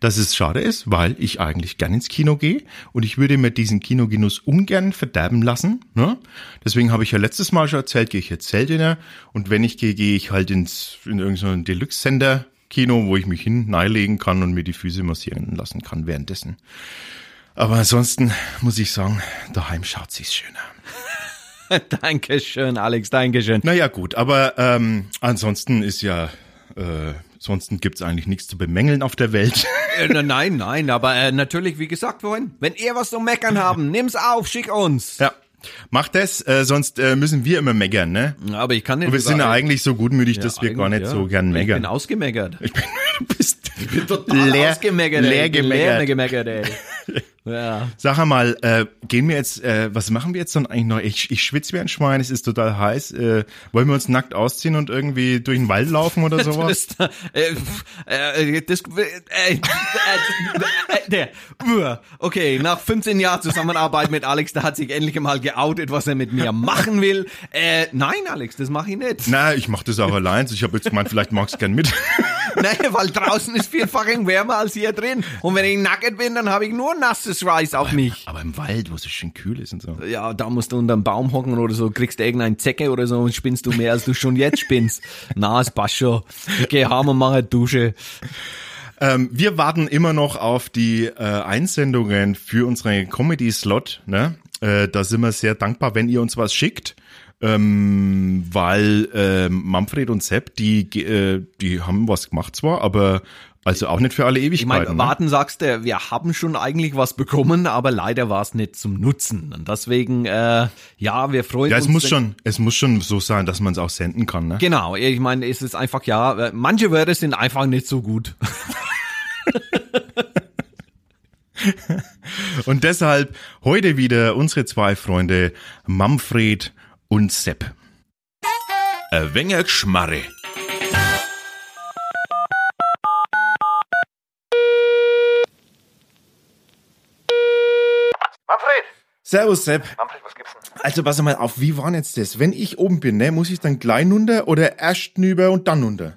[SPEAKER 1] dass es schade ist, weil ich eigentlich gern ins Kino gehe und ich würde mir diesen Kinogenuss ungern verderben lassen. Ne? Deswegen habe ich ja letztes Mal schon erzählt, gehe ich jetzt seltener und wenn ich gehe, gehe ich halt ins in irgendeinen Deluxe-Sender Kino, wo ich mich hineilegen kann und mir die Füße massieren lassen kann währenddessen. Aber ansonsten muss ich sagen, daheim schaut sich's schöner.
[SPEAKER 2] Dankeschön, Alex, Dankeschön.
[SPEAKER 1] Naja, gut, aber ähm, ansonsten ist ja, äh, ansonsten gibt's eigentlich nichts zu bemängeln auf der Welt.
[SPEAKER 2] Äh, nein, nein, aber äh, natürlich, wie gesagt vorhin, wenn ihr was zu meckern haben, nimm's auf, schick uns.
[SPEAKER 1] ja, macht das, äh, sonst äh, müssen wir immer meckern, ne?
[SPEAKER 2] Aber ich kann nicht.
[SPEAKER 1] Und wir sind ja eigentlich so gutmütig,
[SPEAKER 2] Ja,
[SPEAKER 1] dass wir gar nicht
[SPEAKER 2] ja.
[SPEAKER 1] so gern
[SPEAKER 2] Ich
[SPEAKER 1] meckern.
[SPEAKER 2] bin ausgemeckert.
[SPEAKER 1] Ich bin, du bist
[SPEAKER 2] Ich bin total
[SPEAKER 1] leer,
[SPEAKER 2] ausgemeckert, ey.
[SPEAKER 1] leer
[SPEAKER 2] Ich bin
[SPEAKER 1] gemeckert.
[SPEAKER 2] Leer gemeckert, ey. Ja.
[SPEAKER 1] Sag einmal, äh, gehen wir jetzt, äh, was machen wir jetzt dann eigentlich noch? Ich, ich schwitze wie ein Schwein, es ist total heiß. Äh, wollen wir uns nackt ausziehen und irgendwie durch den Wald laufen oder sowas?
[SPEAKER 2] Das, äh, das, äh, äh, der, okay, nach 15 Jahren Zusammenarbeit mit Alex, da hat sich endlich mal geoutet, was er mit mir machen will. Äh, nein, Alex, das mache ich nicht.
[SPEAKER 1] Na, ich mach das auch allein. Ich habe jetzt gemeint, vielleicht magst du gern mit.
[SPEAKER 2] Nein, weil draußen ist viel fucking wärmer als hier drin. Und wenn ich nackt bin, dann habe ich nur nasses Schweiß auf mich.
[SPEAKER 1] Aber im Wald, wo es schön kühl ist und so.
[SPEAKER 2] Ja, da musst du unterm Baum hocken oder so, kriegst du irgendeinen Zecke oder so und spinnst du mehr, als du schon jetzt spinnst. Na, es passt schon. Geh heim und mach eine Dusche.
[SPEAKER 1] Ähm, wir warten immer noch auf die äh, Einsendungen für unseren Comedy-Slot. Ne? Äh, da sind wir sehr dankbar, wenn ihr uns was schickt. Ähm, weil ähm, Manfred und Sepp, die, äh, die haben was gemacht zwar, aber also auch nicht für alle
[SPEAKER 2] Ich
[SPEAKER 1] Ewigkeiten.
[SPEAKER 2] meine,
[SPEAKER 1] ne?
[SPEAKER 2] warten sagst du, wir haben schon eigentlich was bekommen, aber leider war es nicht zum Nutzen. Und deswegen, äh, ja, wir freuen
[SPEAKER 1] Ja,
[SPEAKER 2] uns.
[SPEAKER 1] es muss schon, es muss schon so sein, dass man es auch senden kann. Ne?
[SPEAKER 2] Genau, ich meine, es ist einfach, ja, äh, manche Wörter sind einfach nicht so gut.
[SPEAKER 1] Und deshalb heute wieder unsere zwei Freunde Manfred und Sepp. Ein wenig Geschmarre.
[SPEAKER 5] Manfred!
[SPEAKER 1] Servus Sepp.
[SPEAKER 5] Manfred, was gibt's denn?
[SPEAKER 1] Also pass mal auf, wie war denn jetzt das? Wenn ich oben bin, ne, muss ich dann gleich runter oder erst nüber und dann runter?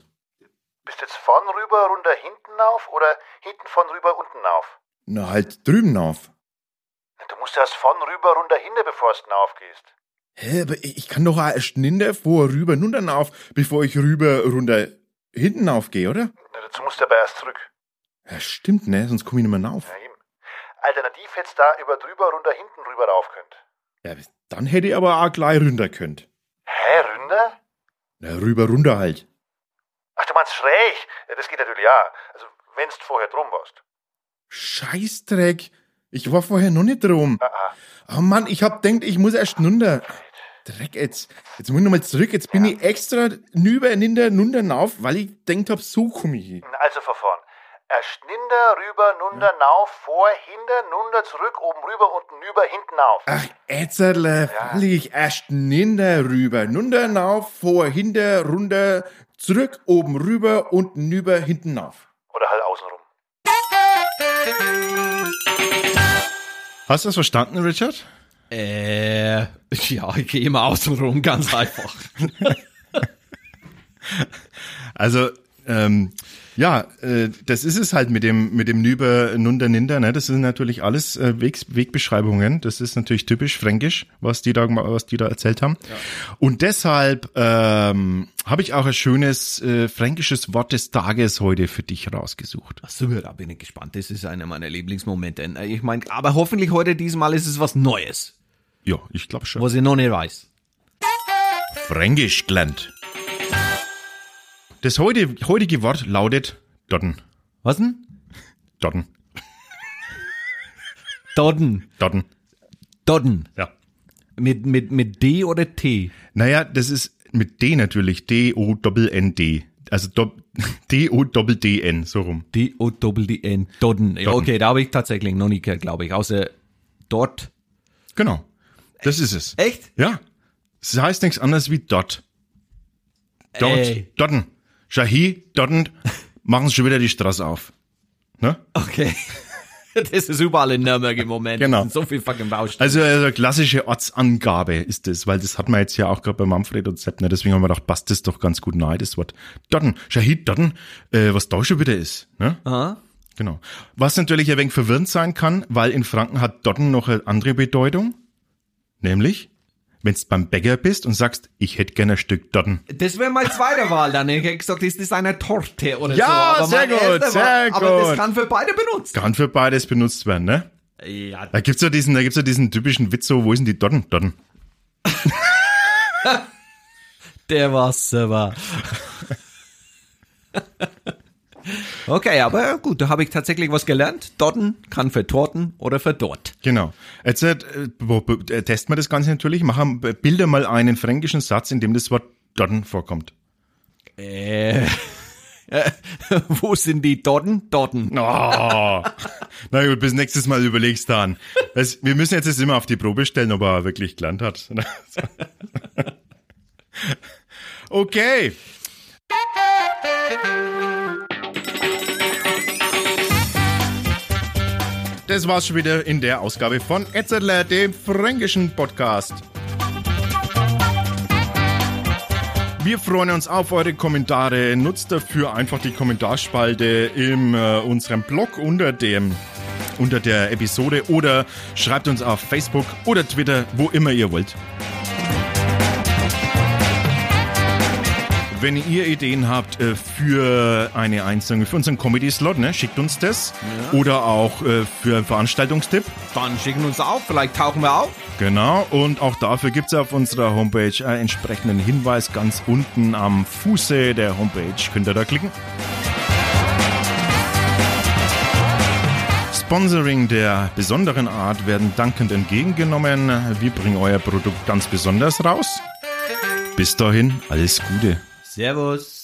[SPEAKER 5] Bist du jetzt vorn rüber, runter, hinten auf oder hinten von rüber, unten auf?
[SPEAKER 1] Na halt drüben auf.
[SPEAKER 5] Du musst erst vorn rüber, runter, hinter, bevor du aufgehst.
[SPEAKER 1] Hä, aber ich kann doch auch erst ninder vor rüber runter auf, bevor ich rüber runter hinten aufgehe, oder?
[SPEAKER 5] Na, dazu musst du aber erst zurück.
[SPEAKER 1] Ja, stimmt, ne, sonst komme ich nicht mehr auf.
[SPEAKER 5] Ja, eben. Alternativ hättest da über drüber, runter, hinten rüber rauf könnt.
[SPEAKER 1] Ja, dann hätte ich aber auch gleich runter könnt.
[SPEAKER 5] Hä, Ründer?
[SPEAKER 1] Na, rüber runter halt.
[SPEAKER 5] Ach, du meinst schräg? Ja, das geht natürlich ja. Also, wenn's vorher drum warst.
[SPEAKER 1] Scheißdreck. Ich war vorher noch nicht drum.
[SPEAKER 5] Aha.
[SPEAKER 1] Oh Mann, ich hab denkt, ich muss erst runter. Dreck jetzt. Jetzt muss ich nochmal zurück. Jetzt bin ich extra nüber, ninder, nunder nauf, weil ich denkt hab, so komm ich hin.
[SPEAKER 5] Also von vorn. Erst ninder, rüber, nunder, nauf, vor, hinter, nunder, zurück, oben rüber, unten rüber, hinten auf.
[SPEAKER 1] Ach, Ätzerle, fall ich erst ninder rüber, nunder nauf, vor, hinter, runter, zurück, oben rüber, unten nüber, hinten auf.
[SPEAKER 5] Oder halt außenrum.
[SPEAKER 1] Hast du das verstanden, Richard?
[SPEAKER 2] Äh, ja, ich gehe immer außen rum, ganz einfach.
[SPEAKER 1] Also, ähm, ja, äh, das ist es halt mit dem mit dem Nüber, Nunder, Ninder. Ne? Das sind natürlich alles äh, Wegs, Wegbeschreibungen. Das ist natürlich typisch fränkisch, was die da was die da erzählt haben. Und deshalb ähm, habe ich auch ein schönes äh, fränkisches Wort des Tages heute für dich rausgesucht.
[SPEAKER 2] Ach so, da bin ich gespannt. Das ist einer meiner Lieblingsmomente. Äh, Ich meine, aber hoffentlich heute diesmal ist es was Neues,
[SPEAKER 1] Ja, ich glaube schon.
[SPEAKER 2] was ich noch nicht weiß.
[SPEAKER 1] Fränkisch gelernt. Das heute, heutige Wort lautet Dodden.
[SPEAKER 2] Was denn?
[SPEAKER 1] Dodden.
[SPEAKER 2] Dodden.
[SPEAKER 1] Dodden.
[SPEAKER 2] Dodden.
[SPEAKER 1] Ja.
[SPEAKER 2] Mit, mit, mit D oder T?
[SPEAKER 1] Naja, das ist mit D natürlich, D-O-N-N-D. Also Do- D-O-D-D-N, so rum.
[SPEAKER 2] D-O-D-D-N. Dodden. Ja,
[SPEAKER 1] Dodden.
[SPEAKER 2] okay, da habe ich tatsächlich noch nie gehört, glaube ich. Außer dort.
[SPEAKER 1] Genau. Das ist es.
[SPEAKER 2] Echt?
[SPEAKER 1] Ja. Es heißt nichts anderes wie dort. Dort,
[SPEAKER 2] Ey.
[SPEAKER 1] Dotten. Shahi, Dotten, machen sie schon wieder die Straße auf. Ne?
[SPEAKER 2] Okay. Das ist überall in Nürnberg im Moment.
[SPEAKER 1] Genau.
[SPEAKER 2] So viel fucking Baustellen.
[SPEAKER 1] Also, also klassische Ortsangabe ist das, weil das hat man jetzt ja auch gerade bei Manfred und Sepp, ne? deswegen haben wir gedacht, passt das doch ganz gut nahe, das Wort. Dotten, Shahid Dotten, äh, was da schon wieder ist. Ne?
[SPEAKER 2] Aha.
[SPEAKER 1] Genau. Was natürlich ein wenig verwirrend sein kann, weil in Franken hat Dotten noch eine andere Bedeutung. Nämlich, wenn du beim Bäcker bist und sagst, ich hätte gerne ein Stück Dotten.
[SPEAKER 2] Das wäre meine zweite Wahl dann. Ich hätte gesagt, ist das eine Torte oder
[SPEAKER 1] Ja,
[SPEAKER 2] so. Aber
[SPEAKER 1] sehr gut, sehr
[SPEAKER 2] Wahl- Aber das
[SPEAKER 1] gut.
[SPEAKER 2] kann für beide benutzt.
[SPEAKER 1] Kann für beides benutzt werden, ne?
[SPEAKER 2] Ja,
[SPEAKER 1] Da gibt's ja diesen, da gibt's ja diesen typischen Witz so, wo ist denn die Dotten? Dotten.
[SPEAKER 2] der war super. Okay, aber gut, da habe ich tatsächlich was gelernt. Dotten kann für Torten oder für dort.
[SPEAKER 1] Genau. Jetzt äh, äh, testen wir das Ganze natürlich, machen Bilder mal einen fränkischen Satz, in dem das Wort Dotten vorkommt.
[SPEAKER 2] Äh, wo sind die Dotten? Dotten.
[SPEAKER 1] Oh. Na gut, bis nächstes Mal überlegst du an. Das, wir müssen jetzt das immer auf die Probe stellen, ob er wirklich gelernt hat. Okay. Das war's schon wieder in der Ausgabe von Etzerler, dem fränkischen Podcast. Wir freuen uns auf eure Kommentare. Nutzt dafür einfach die Kommentarspalte in äh, unserem Blog unter dem unter der Episode oder schreibt uns auf Facebook oder Twitter, wo immer ihr wollt. Wenn ihr Ideen habt äh, für eine Einsendung, für unseren Comedy-Slot, ne, schickt uns das. Oder auch äh, für einen Veranstaltungstipp.
[SPEAKER 2] Dann schicken uns auf, vielleicht tauchen wir auf.
[SPEAKER 1] Genau, und auch dafür gibt's auf unserer Homepage einen entsprechenden Hinweis ganz unten am Fuße der Homepage. Könnt ihr da klicken. Sponsoring der besonderen Art werden dankend entgegengenommen. Wir bringen euer Produkt ganz besonders raus. Bis dahin, alles Gute.
[SPEAKER 2] Servus.